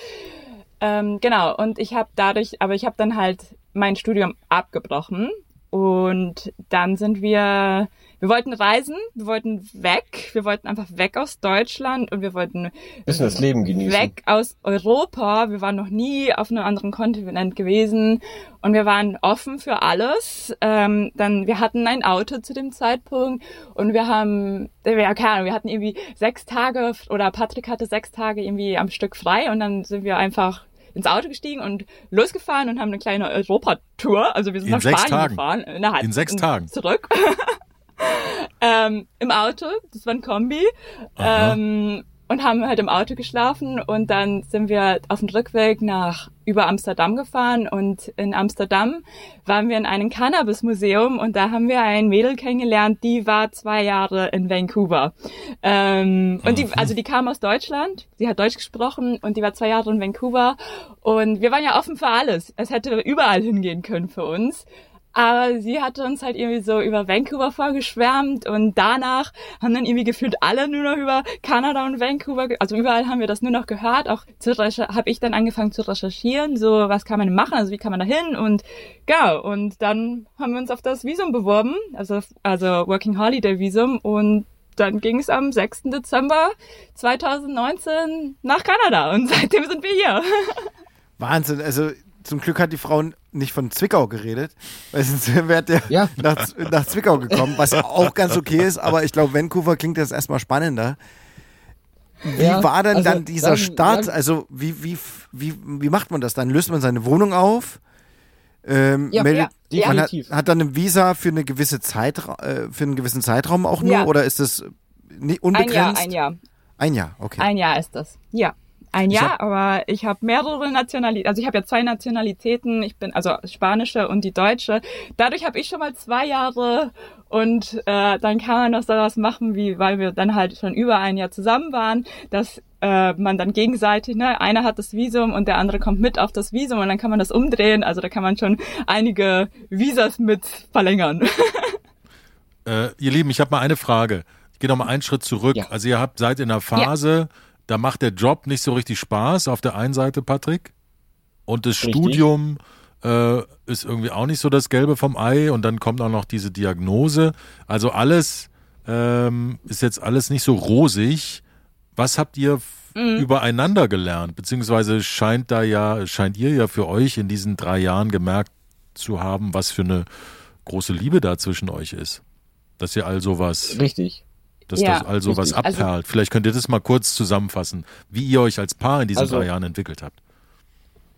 Ähm, genau, und ich habe dadurch, aber ich habe dann halt mein Studium abgebrochen und dann sind wir, wir wollten reisen, wir wollten weg, wir wollten einfach weg aus Deutschland und wir wollten bisschen das Leben genießen. Weg aus Europa. Wir waren noch nie auf einem anderen Kontinent gewesen und wir waren offen für alles. Ähm, dann wir hatten ein Auto zu dem Zeitpunkt und wir haben, ja keine Ahnung, wir hatten irgendwie sechs Tage oder Patrick hatte sechs Tage irgendwie am Stück frei und dann sind wir einfach ins Auto gestiegen und losgefahren und haben eine kleine Europatour. Also wir sind in nach Spanien Tagen. gefahren. Na, in sechs Tagen. Zurück. ähm, Im Auto, das war ein Kombi. Ähm, und haben halt im Auto geschlafen und dann sind wir auf dem Rückweg nach über Amsterdam gefahren und in Amsterdam waren wir in einem Cannabis-Museum und da haben wir ein Mädel kennengelernt, die war zwei Jahre in Vancouver. Ähm, und die, also die kam aus Deutschland, sie hat Deutsch gesprochen und die war zwei Jahre in Vancouver und wir waren ja offen für alles. Es hätte überall hingehen können für uns. Aber sie hatte uns halt irgendwie so über Vancouver vorgeschwärmt und danach haben dann irgendwie gefühlt alle nur noch über Kanada und Vancouver, also überall haben wir das nur noch gehört. Auch habe ich dann angefangen zu recherchieren, so was kann man machen, also wie kann man da hin und genau. Und dann haben wir uns auf das Visum beworben, also, also Working Holiday Visum und dann ging es am 6. Dezember 2019 nach Kanada und seitdem sind wir hier. Wahnsinn, also zum Glück hat die Frau nicht von Zwickau geredet, weil sonst wäre der ja. nach, nach Zwickau gekommen, was auch ganz okay ist, aber ich glaube, Vancouver klingt jetzt erstmal spannender. Wie ja, war denn also, dann dieser dann, Start? Dann, also wie, wie, wie, wie macht man das dann? Löst man seine Wohnung auf? Ähm, ja, meldet, ja, man hat, hat, dann ein Visa für eine gewisse Zeit, äh, für einen gewissen Zeitraum auch nur, ja. oder ist das unbegrenzt? Ein Jahr, ein Jahr. Ein Jahr, okay. Ein Jahr ist das, ja. Ein Jahr, hab, aber ich habe mehrere Nationalitäten, also ich habe ja zwei Nationalitäten, ich bin also spanische und die deutsche. Dadurch habe ich schon mal zwei Jahre und äh, dann kann man noch sowas machen, wie weil wir dann halt schon über ein Jahr zusammen waren, dass äh, man dann gegenseitig, ne, einer hat das Visum und der andere kommt mit auf das Visum und dann kann man das umdrehen. Also da kann man schon einige Visas mit verlängern. äh, ihr Lieben, ich habe mal eine Frage. Ich gehe noch mal einen Schritt zurück. Ja. Also ihr habt seid in der Phase ja da macht der Job nicht so richtig Spaß auf der einen Seite, Patrick. Und das richtig. Studium äh, ist irgendwie auch nicht so das Gelbe vom Ei. Und dann kommt auch noch diese Diagnose. Also alles ähm, ist jetzt alles nicht so rosig. Was habt ihr mhm. übereinander gelernt? Beziehungsweise scheint da ja, scheint ihr ja für euch in diesen drei Jahren gemerkt zu haben, was für eine große Liebe da zwischen euch ist. Dass ihr also was Richtig dass ja, das also richtig. was also abperlt. Also, Vielleicht könnt ihr das mal kurz zusammenfassen, wie ihr euch als Paar in diesen also, drei Jahren entwickelt habt.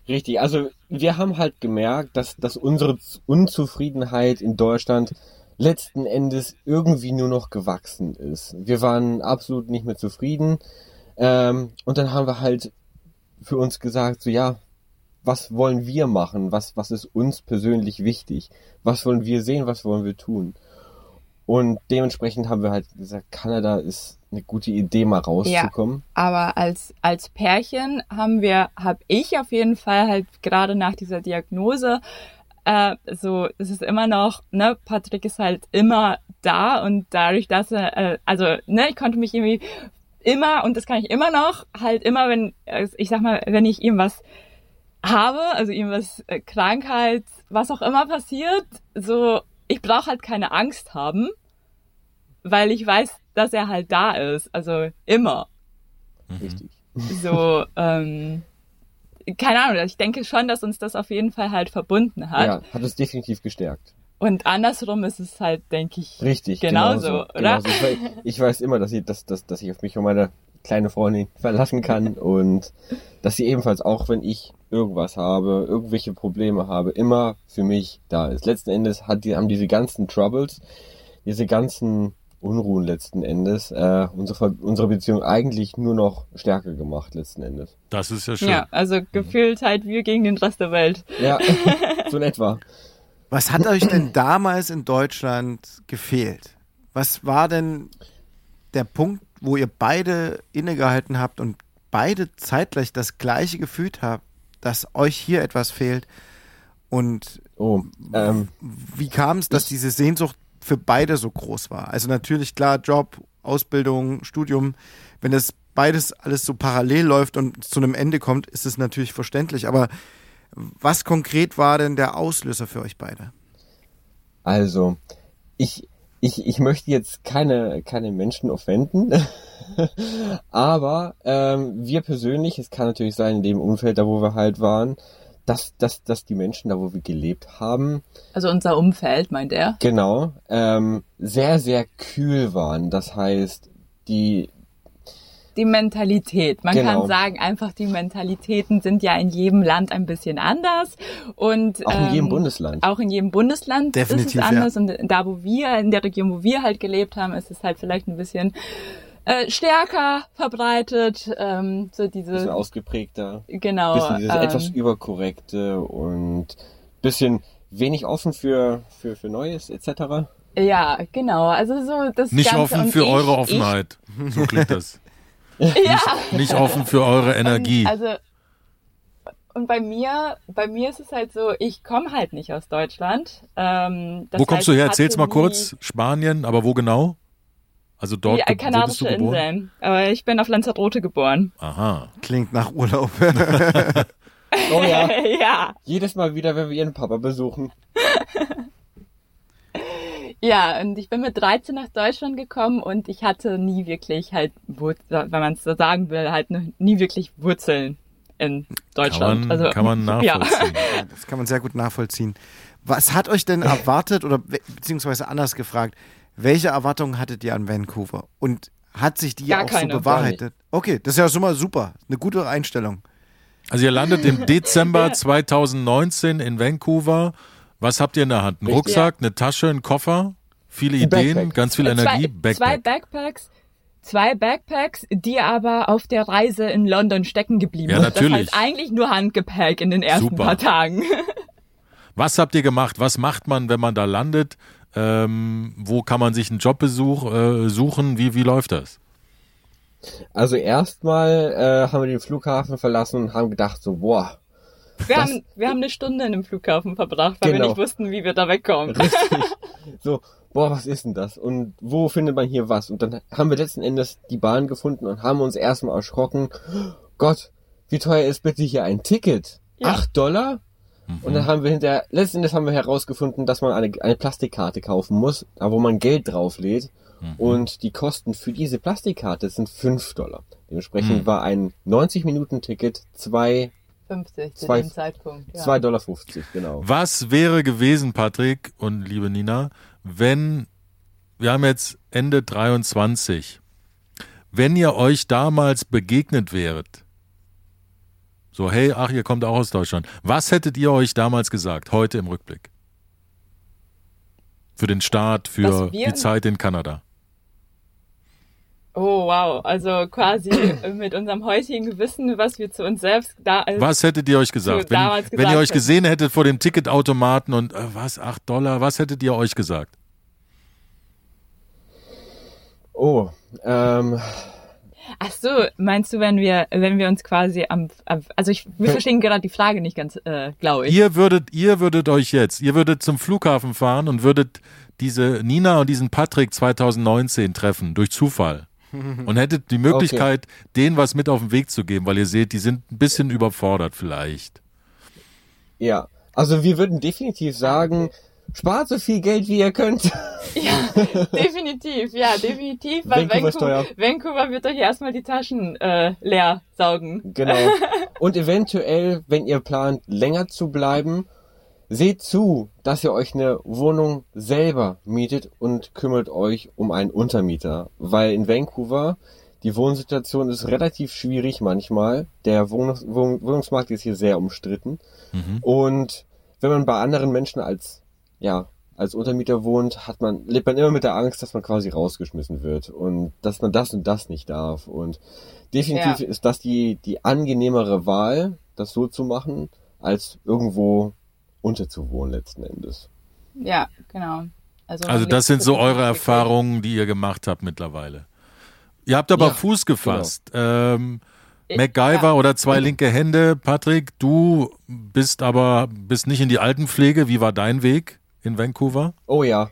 Richtig, also wir haben halt gemerkt, dass, dass unsere Unzufriedenheit in Deutschland letzten Endes irgendwie nur noch gewachsen ist. Wir waren absolut nicht mehr zufrieden. Ähm, und dann haben wir halt für uns gesagt, so ja, was wollen wir machen? Was, was ist uns persönlich wichtig? Was wollen wir sehen? Was wollen wir tun? Und dementsprechend haben wir halt gesagt, Kanada ist eine gute Idee, mal rauszukommen. Ja, aber als, als Pärchen haben wir, habe ich auf jeden Fall halt gerade nach dieser Diagnose, äh, so, es ist immer noch, ne, Patrick ist halt immer da und dadurch, dass er, äh, also, ne, ich konnte mich irgendwie immer, und das kann ich immer noch, halt immer, wenn, äh, ich sag mal, wenn ich ihm was habe, also ihm was, äh, Krankheit, was auch immer passiert, so, ich brauche halt keine Angst haben, weil ich weiß, dass er halt da ist. Also immer. Mhm. Richtig. So, ähm, keine Ahnung, ich denke schon, dass uns das auf jeden Fall halt verbunden hat. Ja, hat es definitiv gestärkt. Und andersrum ist es halt, denke ich, Richtig, genauso, genauso oder? Genauso. Ich, weiß, ich, weiß immer, dass ich, dass, dass, dass ich auf mich und meine kleine Freundin verlassen kann und dass sie ebenfalls, auch wenn ich irgendwas habe, irgendwelche Probleme habe, immer für mich da ist. Letzten Endes hat die, haben diese ganzen Troubles, diese ganzen Unruhen letzten Endes äh, unsere, unsere Beziehung eigentlich nur noch stärker gemacht letzten Endes. Das ist ja schön. Ja, also gefühlt halt wir gegen den Rest der Welt. Ja, so in etwa. Was hat euch denn damals in Deutschland gefehlt? Was war denn der Punkt, wo ihr beide innegehalten habt und beide zeitgleich das gleiche gefühlt habt, dass euch hier etwas fehlt? Und Oh, ähm, wie kam es, dass diese Sehnsucht für beide so groß war? Also natürlich klar, Job, Ausbildung, Studium, wenn das beides alles so parallel läuft und zu einem Ende kommt, ist es natürlich verständlich. Aber was konkret war denn der Auslöser für euch beide? Also, ich, ich, ich möchte jetzt keine, keine Menschen offenden, aber ähm, wir persönlich, es kann natürlich sein, in dem Umfeld, da wo wir halt waren, dass, dass, dass die Menschen, da wo wir gelebt haben, Also unser Umfeld, meint er. genau, ähm, sehr, sehr kühl waren. Das heißt, die, Die Mentalität. Man Genau. kann sagen, einfach die Mentalitäten sind ja in jedem Land ein bisschen anders. Und auch in jedem ähm, Bundesland. Auch in jedem Bundesland Definitiv, ist es anders. Und da, wo wir, in der Region, wo wir halt gelebt haben, ist es halt vielleicht ein bisschen äh, stärker verbreitet. Ähm, so bisschen diese, ausgeprägter, genau. bisschen dieses ähm, etwas überkorrekte und bisschen wenig offen für, für, für Neues etc. Ja, genau. Also so das Nicht Ganze offen und für ich, eure Offenheit. So klingt das. Ja. Nicht offen für eure Energie. Und, also und bei mir, bei mir ist es halt so, ich komme halt nicht aus Deutschland. Ähm, das wo kommst heißt, du her? Erzähl's mal kurz. Spanien, aber wo genau? Also dort Die ge- wo bist du geboren? Inseln. Aber ich bin auf Lanzarote geboren. Aha. Klingt nach Urlaub. Oh ja. ja. Jedes Mal wieder, wenn wir ihren Papa besuchen. Ja, und ich bin mit 13 nach Deutschland gekommen und ich hatte nie wirklich halt, wenn man es so sagen will, halt nie wirklich Wurzeln in Kann Deutschland. man, also, kann man nachvollziehen. Ja, das kann man sehr gut nachvollziehen. Was hat euch denn erwartet oder be- beziehungsweise anders gefragt, welche Erwartungen hattet ihr an Vancouver? Und hat sich die Gar auch keine, so bewahrheitet? Okay, das ist ja schon mal super. Eine gute Einstellung. Also ihr landet im Dezember 2019 in Vancouver. Was habt ihr in der Hand? Ein. Rucksack, eine Tasche, ein Koffer, viele Ein Ideen, Backpack. ganz viel Energie, zwei, zwei Backpack. Backpacks. Zwei Backpacks, die aber auf der Reise in London stecken geblieben Ja, sind. natürlich. Das heißt eigentlich nur Handgepäck in den ersten Super. paar Tagen. Was habt ihr gemacht? Was macht man, wenn man da landet? Ähm, wo kann man sich einen Jobbesuch äh, suchen? Wie, wie läuft das? Also erstmal äh, haben wir den Flughafen verlassen und haben gedacht so, boah, Wir, Das- haben, wir haben eine Stunde in dem Flughafen verbracht, weil wir Genau. nicht wussten, wie wir da wegkommen. richtig. so, boah, was ist denn das? Und wo findet man hier was? Und dann haben wir letzten Endes die Bahn gefunden und haben uns erstmal erschrocken. Gott, wie teuer ist bitte hier ein Ticket? Ja. Acht Dollar? Und dann haben wir hinter, letzten Endes haben wir herausgefunden, dass man eine, eine Plastikkarte kaufen muss, da wo man Geld drauflädt. Und die Kosten für diese Plastikkarte sind fünf Dollar. Dementsprechend war ein 90-Minuten-Ticket zwei 50 zu Zwei- dem Zeitpunkt. Ja. zwei Dollar, fünfzig, genau. Was wäre gewesen, Patrick und liebe Nina, wenn, wir haben jetzt Ende 23, wenn ihr euch damals begegnet wäret, so, hey, ach, ihr kommt auch aus Deutschland, was hättet ihr euch damals gesagt, heute im Rückblick? Für den Start, für die Zeit in Kanada. Oh wow, also quasi mit unserem heutigen Wissen, was wir zu uns selbst da als Was hättet ihr euch gesagt? Wenn, wenn ihr euch gesehen hättet vor dem Ticketautomaten und äh, was, 8 Dollar, was hättet ihr euch gesagt? Oh, ähm, Ach so, meinst du, wenn wir wenn wir uns quasi am, am also ich wir verstehen gerade die Frage nicht ganz, äh, glaube ich. Ihr würdet, ihr würdet euch jetzt, ihr würdet zum Flughafen fahren und würdet diese Nina und diesen Patrick 2019 treffen, durch Zufall. Und hättet die Möglichkeit, denen was mit auf den Weg zu geben, weil ihr seht, die sind ein bisschen überfordert vielleicht. ja. Also wir würden definitiv sagen, spart so viel Geld, wie ihr könnt. Ja, definitiv, ja, definitiv, weil. Vancouver, Vancouver wird euch erstmal die Taschen äh, leer saugen. Genau. Und eventuell, wenn ihr plant, länger zu bleiben, seht zu, dass ihr euch eine Wohnung selber mietet und kümmert euch um einen Untermieter. Weil in Vancouver die Wohnsituation ist relativ schwierig manchmal. Der Wohnungs Wohn Wohnungsmarkt ist hier sehr umstritten. Und wenn man bei anderen Menschen als ja, als Untermieter wohnt, hat man, lebt man immer mit der Angst, dass man quasi rausgeschmissen wird und dass man das und das nicht darf. Und definitiv ja. ist das die, die angenehmere Wahl, das so zu machen, als irgendwo unterzuwohnen letzten Endes. Ja, genau. Also, also das sind so eure Erfahrungen, die ihr gemacht habt mittlerweile. Ihr habt aber ja, Fuß gefasst. Genau. Ähm, MacGyver ja. oder zwei linke Hände. Patrick, du bist aber bist nicht in die Altenpflege. Wie war dein Weg? In Vancouver? Oh ja,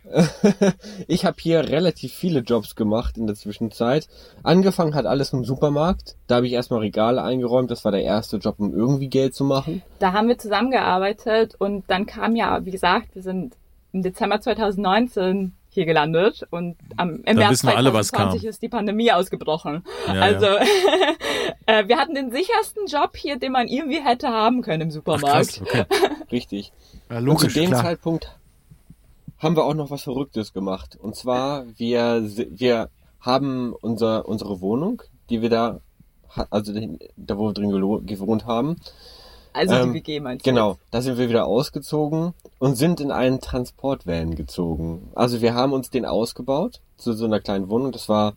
ich habe hier relativ viele Jobs gemacht in der Zwischenzeit. Angefangen hat alles im Supermarkt. Da habe ich erstmal Regale eingeräumt. Das war der erste Job, um irgendwie Geld zu machen. Da haben wir zusammengearbeitet und dann kam ja, wie gesagt, wir sind im Dezember 2019 hier gelandet und am, im März 2020 ist die Pandemie ausgebrochen. Ja, also ja. äh, wir hatten den sichersten Job hier, den man irgendwie hätte haben können im Supermarkt. Ach, krass, okay. Richtig. Ja, logisch, und zu dem klar. Zeitpunkt haben wir auch noch was Verrücktes gemacht. Und zwar, wir, wir haben unser, unsere Wohnung, die wir da, also da wo wir drin gewohnt haben. Also ähm, die WG meinst du? Genau, da sind wir wieder ausgezogen und sind in einen Transportvan gezogen. Also wir haben uns den ausgebaut zu so einer kleinen Wohnung. Das war,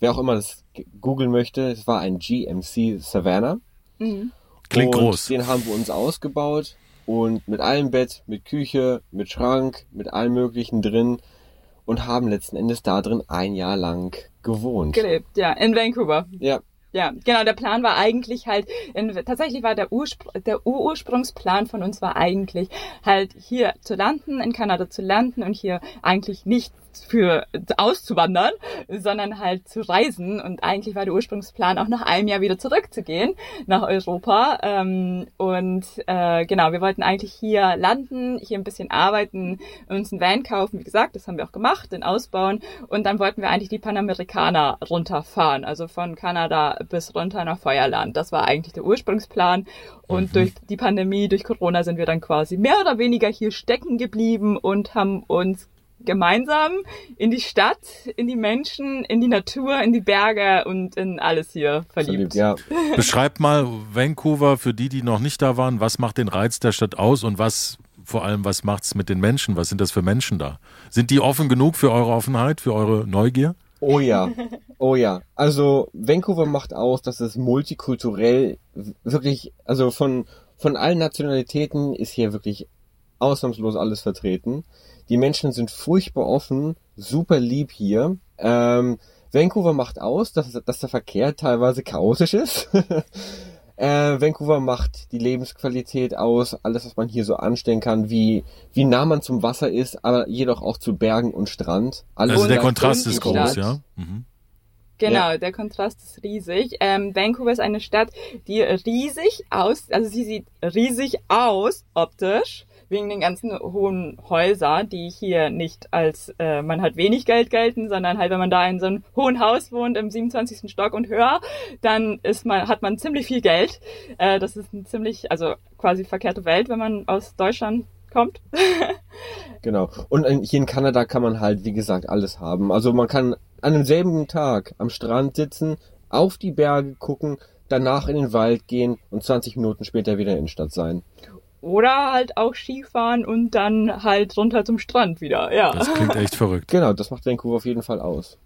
wer auch immer das googeln möchte, es war ein GMC Savannah. Mhm. Klingt und groß. Den haben wir uns ausgebaut und mit allem Bett, mit Küche, mit Schrank, mit allem Möglichen drin und haben letzten Endes da drin ein Jahr lang gewohnt. Gelebt, ja, in Vancouver. Ja. Ja, genau, der Plan war eigentlich halt, in, tatsächlich war der, Urspr der Ursprungsplan von uns war eigentlich halt hier zu landen, in Kanada zu landen und hier eigentlich nicht für auszuwandern, sondern halt zu reisen. Und eigentlich war der Ursprungsplan auch nach einem Jahr wieder zurückzugehen nach Europa. Ähm, und äh, genau, wir wollten eigentlich hier landen, hier ein bisschen arbeiten, uns einen Van kaufen. Wie gesagt, das haben wir auch gemacht, den ausbauen. Und dann wollten wir eigentlich die Panamerikaner runterfahren, also von Kanada bis runter nach Feuerland. Das war eigentlich der Ursprungsplan. Und mhm. durch die Pandemie, durch Corona sind wir dann quasi mehr oder weniger hier stecken geblieben und haben uns gemeinsam in die Stadt, in die Menschen, in die Natur, in die Berge und in alles hier verliebt. Ja. Beschreibt mal Vancouver für die, die noch nicht da waren. Was macht den Reiz der Stadt aus und was vor allem, was macht es mit den Menschen? Was sind das für Menschen da? Sind die offen genug für eure Offenheit, für eure Neugier? Oh ja, oh ja. Also Vancouver macht aus, dass es multikulturell wirklich, also von, von allen Nationalitäten ist hier wirklich ausnahmslos alles vertreten. Die Menschen sind furchtbar offen, super lieb hier. Ähm, Vancouver macht aus, dass, dass der Verkehr teilweise chaotisch ist. äh, Vancouver macht die Lebensqualität aus, alles, was man hier so anstellen kann, wie, wie nah man zum Wasser ist, aber jedoch auch zu Bergen und Strand. Alles also der Kontrast ist groß, ja. Mhm. Genau, ja. der Kontrast ist riesig. Ähm, Vancouver ist eine Stadt, die riesig aus, also sie sieht riesig aus optisch, wegen den ganzen hohen Häuser, die hier nicht als äh, man hat wenig Geld gelten, sondern halt, wenn man da in so einem hohen Haus wohnt im 27. Stock und höher, dann ist man, hat man ziemlich viel Geld. Äh, das ist ein ziemlich, also quasi verkehrte Welt, wenn man aus Deutschland kommt. genau. Und hier in Kanada kann man halt, wie gesagt, alles haben. Also man kann an demselben Tag am Strand sitzen, auf die Berge gucken, danach in den Wald gehen und 20 Minuten später wieder in Stadt sein. Oder halt auch Skifahren und dann halt runter zum Strand wieder, ja. Das klingt echt verrückt. Genau, das macht Vancouver auf jeden Fall aus.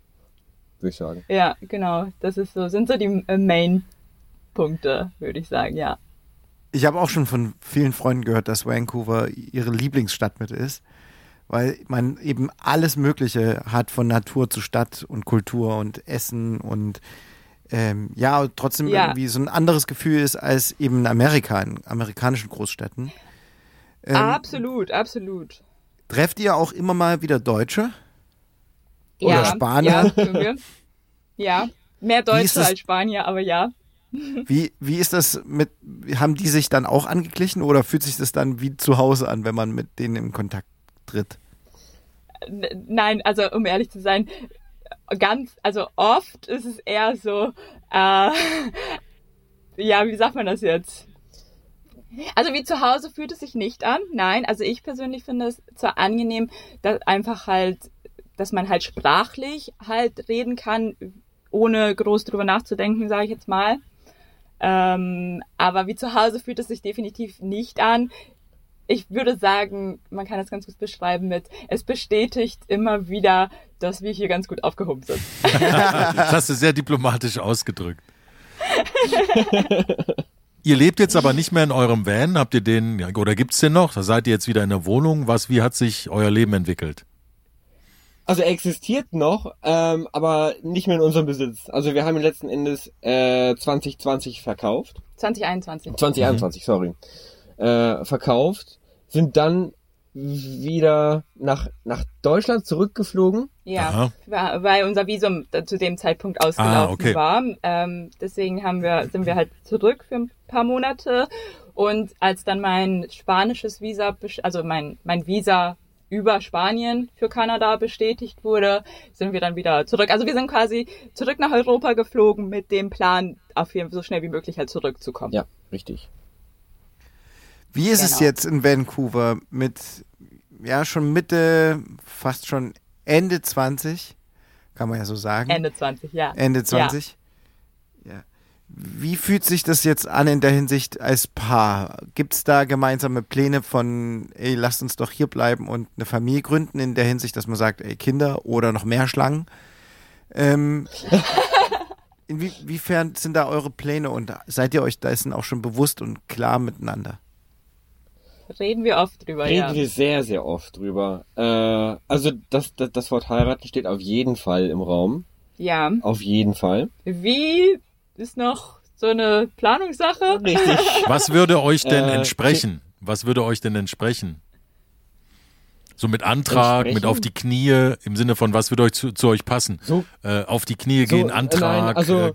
Würde ich sagen. Ja, genau. Das ist so, sind so die äh, Main-Punkte, würde ich sagen, ja. Ich habe auch schon von vielen Freunden gehört, dass Vancouver ihre Lieblingsstadt mit ist, weil man eben alles Mögliche hat von Natur zu Stadt und Kultur und Essen und ähm, ja, trotzdem ja. irgendwie so ein anderes Gefühl ist als eben in Amerika, in amerikanischen Großstädten. Ähm, absolut, absolut. Trefft ihr auch immer mal wieder Deutsche? Oder ja, Spanier? Ja, ja. mehr Deutsche als Spanier, aber ja. Wie, wie ist das mit, haben die sich dann auch angeglichen oder fühlt sich das dann wie zu Hause an, wenn man mit denen in Kontakt tritt? Nein, also um ehrlich zu sein, ganz, also oft ist es eher so, äh, ja, wie sagt man das jetzt? Also wie zu Hause fühlt es sich nicht an. Nein, also ich persönlich finde es zwar angenehm, dass einfach halt, dass man halt sprachlich halt reden kann, ohne groß drüber nachzudenken, sage ich jetzt mal. Ähm, aber wie zu Hause fühlt es sich definitiv nicht an. Ich würde sagen, man kann das ganz gut beschreiben mit, es bestätigt immer wieder, dass wir hier ganz gut aufgehoben sind. das hast du sehr diplomatisch ausgedrückt. ihr lebt jetzt aber nicht mehr in eurem Van. Habt ihr den, oder gibt's den noch? Da seid ihr jetzt wieder in der Wohnung. Was, wie hat sich euer Leben entwickelt? Also er existiert noch, ähm, aber nicht mehr in unserem Besitz. Also wir haben ihn letzten Endes äh, 2020 verkauft. 2021. 2021, mhm. sorry. Äh, verkauft, sind dann wieder nach, nach Deutschland zurückgeflogen. Ja, Aha. weil unser Visum zu dem Zeitpunkt ah, ausgelaufen ah, okay. war. Ähm, deswegen haben wir, sind wir halt zurück für ein paar Monate. Und als dann mein spanisches Visa, also mein, mein Visa über Spanien für Kanada bestätigt wurde, sind wir dann wieder zurück. Also wir sind quasi zurück nach Europa geflogen mit dem Plan, auf jeden Fall so schnell wie möglich halt zurückzukommen. Ja, richtig. Wie ist genau. es jetzt in Vancouver mit, ja, schon Mitte, fast schon Ende 20, kann man ja so sagen. Ende 20, ja. Ende 20. Ja. ja. Wie fühlt sich das jetzt an in der Hinsicht als Paar? Gibt es da gemeinsame Pläne von, ey, lasst uns doch hier bleiben und eine Familie gründen in der Hinsicht, dass man sagt, ey, Kinder oder noch mehr Schlangen? Ähm, inwiefern sind da eure Pläne und seid ihr euch dessen auch schon bewusst und klar miteinander? Reden wir oft drüber, Reden ja. wir sehr, sehr oft drüber. Äh, also das, das, das Wort heiraten steht auf jeden Fall im Raum. Ja. Auf jeden Fall. Wie ist noch so eine Planungssache. Richtig. Was würde euch denn äh, entsprechen? Was würde euch denn entsprechen? So mit Antrag, mit auf die Knie, im Sinne von, was würde euch zu, zu euch passen? So, äh, auf die Knie so, gehen, Antrag, nein, also,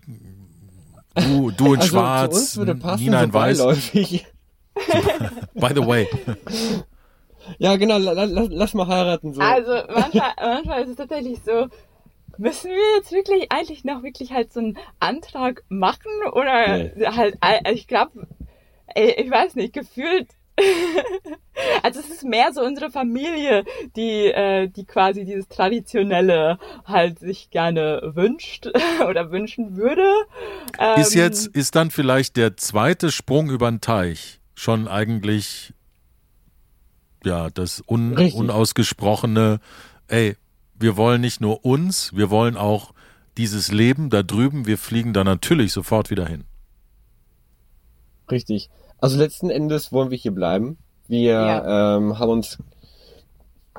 äh, du, du in also schwarz, zu uns würde passen, Nina in weiß. By the way. Ja, genau, lass, lass mal heiraten. So. Also manchmal, manchmal ist es tatsächlich so, müssen wir jetzt wirklich eigentlich noch wirklich halt so einen Antrag machen oder nee. halt, ich glaube, ich weiß nicht, gefühlt also es ist mehr so unsere Familie, die, äh, die quasi dieses Traditionelle halt sich gerne wünscht oder wünschen würde. Ähm, ist jetzt, ist dann vielleicht der zweite Sprung über den Teich schon eigentlich ja das un, unausgesprochene, ey, wir wollen nicht nur uns, wir wollen auch dieses Leben da drüben, wir fliegen da natürlich sofort wieder hin. Richtig. Also letzten Endes wollen wir hier bleiben. Wir ja. ähm, haben uns,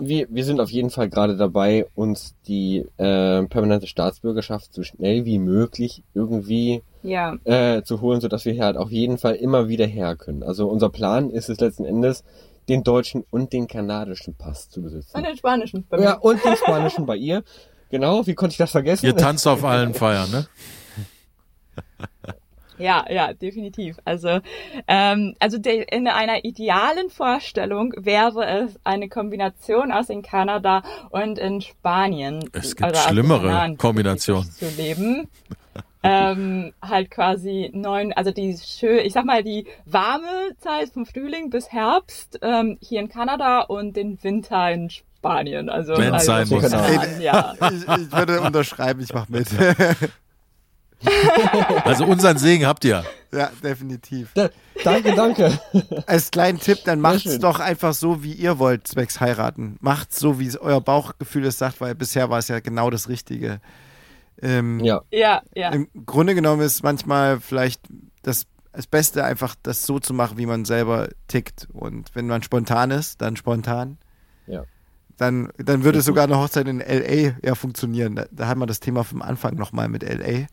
wir, wir sind auf jeden Fall gerade dabei, uns die äh, permanente Staatsbürgerschaft so schnell wie möglich irgendwie ja. äh, zu holen, sodass wir hier halt auf jeden Fall immer wieder her können. Also unser Plan ist es letzten Endes, den deutschen und den kanadischen Pass zu besitzen. Und den spanischen bei mir. Ja, und den spanischen bei ihr. Genau, wie konnte ich das vergessen? Ihr tanzt auf allen Feiern, ne? Ja, ja, definitiv. Also, ähm, also de, in einer idealen Vorstellung wäre es eine Kombination aus in Kanada und in Spanien. Es gibt also schlimmere Kombinationen zu leben ähm, halt quasi neun, also die schön, ich sag mal die warme Zeit vom Frühling bis Herbst ähm, hier in Kanada und den Winter in Spanien. Also, Wenn also sein muss. Ja. ich, ich würde unterschreiben, ich mach mit. also unseren Segen habt ihr. Ja, definitiv. Da, danke, danke. Als kleinen Tipp, dann macht's doch einfach so, wie ihr wollt, zwecks heiraten. Macht's so, wie es euer Bauchgefühl es sagt, weil bisher war es ja genau das Richtige. Ähm, ja. ja, ja. Im Grunde genommen ist manchmal vielleicht das, das Beste einfach, das so zu machen, wie man selber tickt. Und wenn man spontan ist, dann spontan. Ja. Dann, dann würde sogar eine Hochzeit in L.A. ja funktionieren. Da, da hat man das Thema vom Anfang nochmal mit L.A.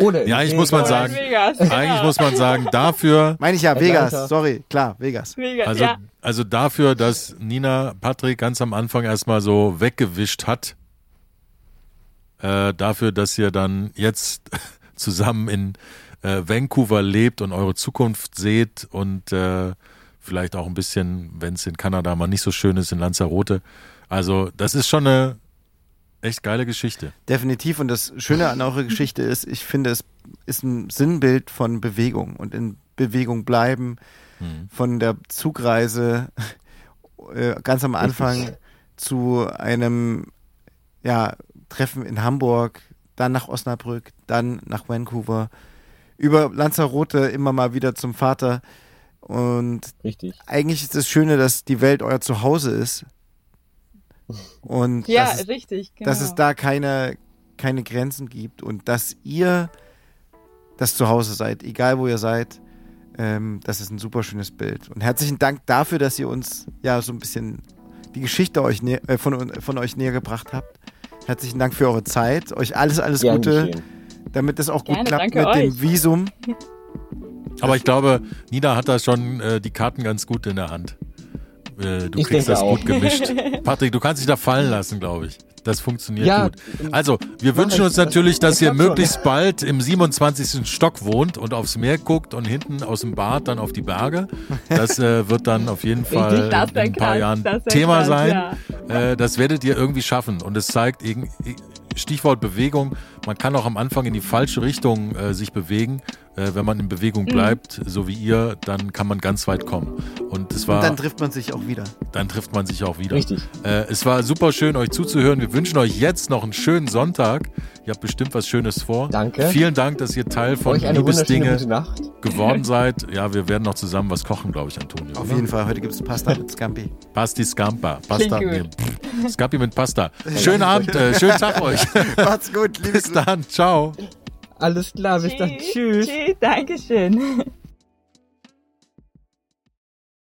Oder ja, eigentlich muss man sagen, Vegas, eigentlich muss man sagen, dafür. Meine ich ja, Vegas, sorry, klar, Vegas. Vegas also, ja. also dafür, dass Nina Patrick ganz am Anfang erstmal so weggewischt hat, äh, dafür, dass ihr dann jetzt zusammen in äh, Vancouver lebt und eure Zukunft seht und äh, vielleicht auch ein bisschen, wenn es in Kanada mal nicht so schön ist, in Lanzarote. Also das ist schon eine echt geile Geschichte. Definitiv. Und das Schöne an eurer Geschichte ist, ich finde, es ist ein Sinnbild von Bewegung und in Bewegung bleiben, mhm. von der Zugreise äh, ganz am Anfang zu einem ja, Treffen in Hamburg, dann nach Osnabrück, dann nach Vancouver, über Lanzarote immer mal wieder zum Vater. Und Richtig. eigentlich ist das Schöne, dass die Welt euer Zuhause ist. Und Ja, dass, es, richtig, genau. dass es da keine, keine Grenzen gibt und dass ihr das Zuhause seid, egal wo ihr seid. Ähm, das ist ein super schönes Bild. Und herzlichen Dank dafür, dass ihr uns ja so ein bisschen die Geschichte euch nä- äh, von, von euch näher gebracht habt. Herzlichen Dank für eure Zeit. Euch alles, alles Gern Gute, geschehen. damit es auch gut Gerne, klappt mit dem euch. Visum. Aber ich glaube, Nina hat da schon äh, die Karten ganz gut in der Hand. Äh, du Ich kriegst das auch. gut gemischt. Patrick, du kannst dich da fallen lassen, glaube ich. Das funktioniert Ja, gut. Also, wir wünschen uns natürlich, dass Das ihr möglichst bald im 27. Stock wohnt und aufs Meer guckt und hinten aus dem Bad dann auf die Berge. Das äh, wird dann auf jeden Fall Das in ein paar Jahren Thema krass, sein. ja. Äh, das werdet ihr irgendwie schaffen. Und es zeigt Stichwort Bewegung, man kann auch am Anfang in die falsche Richtung äh, sich bewegen. Äh, wenn man in Bewegung bleibt, so wie ihr, dann kann man ganz weit kommen. Und es war Und dann trifft man sich auch wieder. dann trifft man sich auch wieder. Richtig. Äh, es war super schön, euch zuzuhören. Wir wünschen euch jetzt noch einen schönen Sonntag. Ihr habt bestimmt was Schönes vor. Danke. Vielen Dank, dass ihr Teil von Euch eine wunderschöne Liebesdinge geworden seid. Ja, wir werden noch zusammen was kochen, glaube ich, Antonio. Auf oder? jeden Fall. Heute gibt es Pasta mit Scampi. Pasti Scampa. Pasta. Nee, Scampi mit Pasta. Schönen Abend, äh, schönen Tag euch. Macht's gut, liebe Bis dann. Ciao. Alles klar, bis dann. Tschüss. Tschüss, Dankeschön.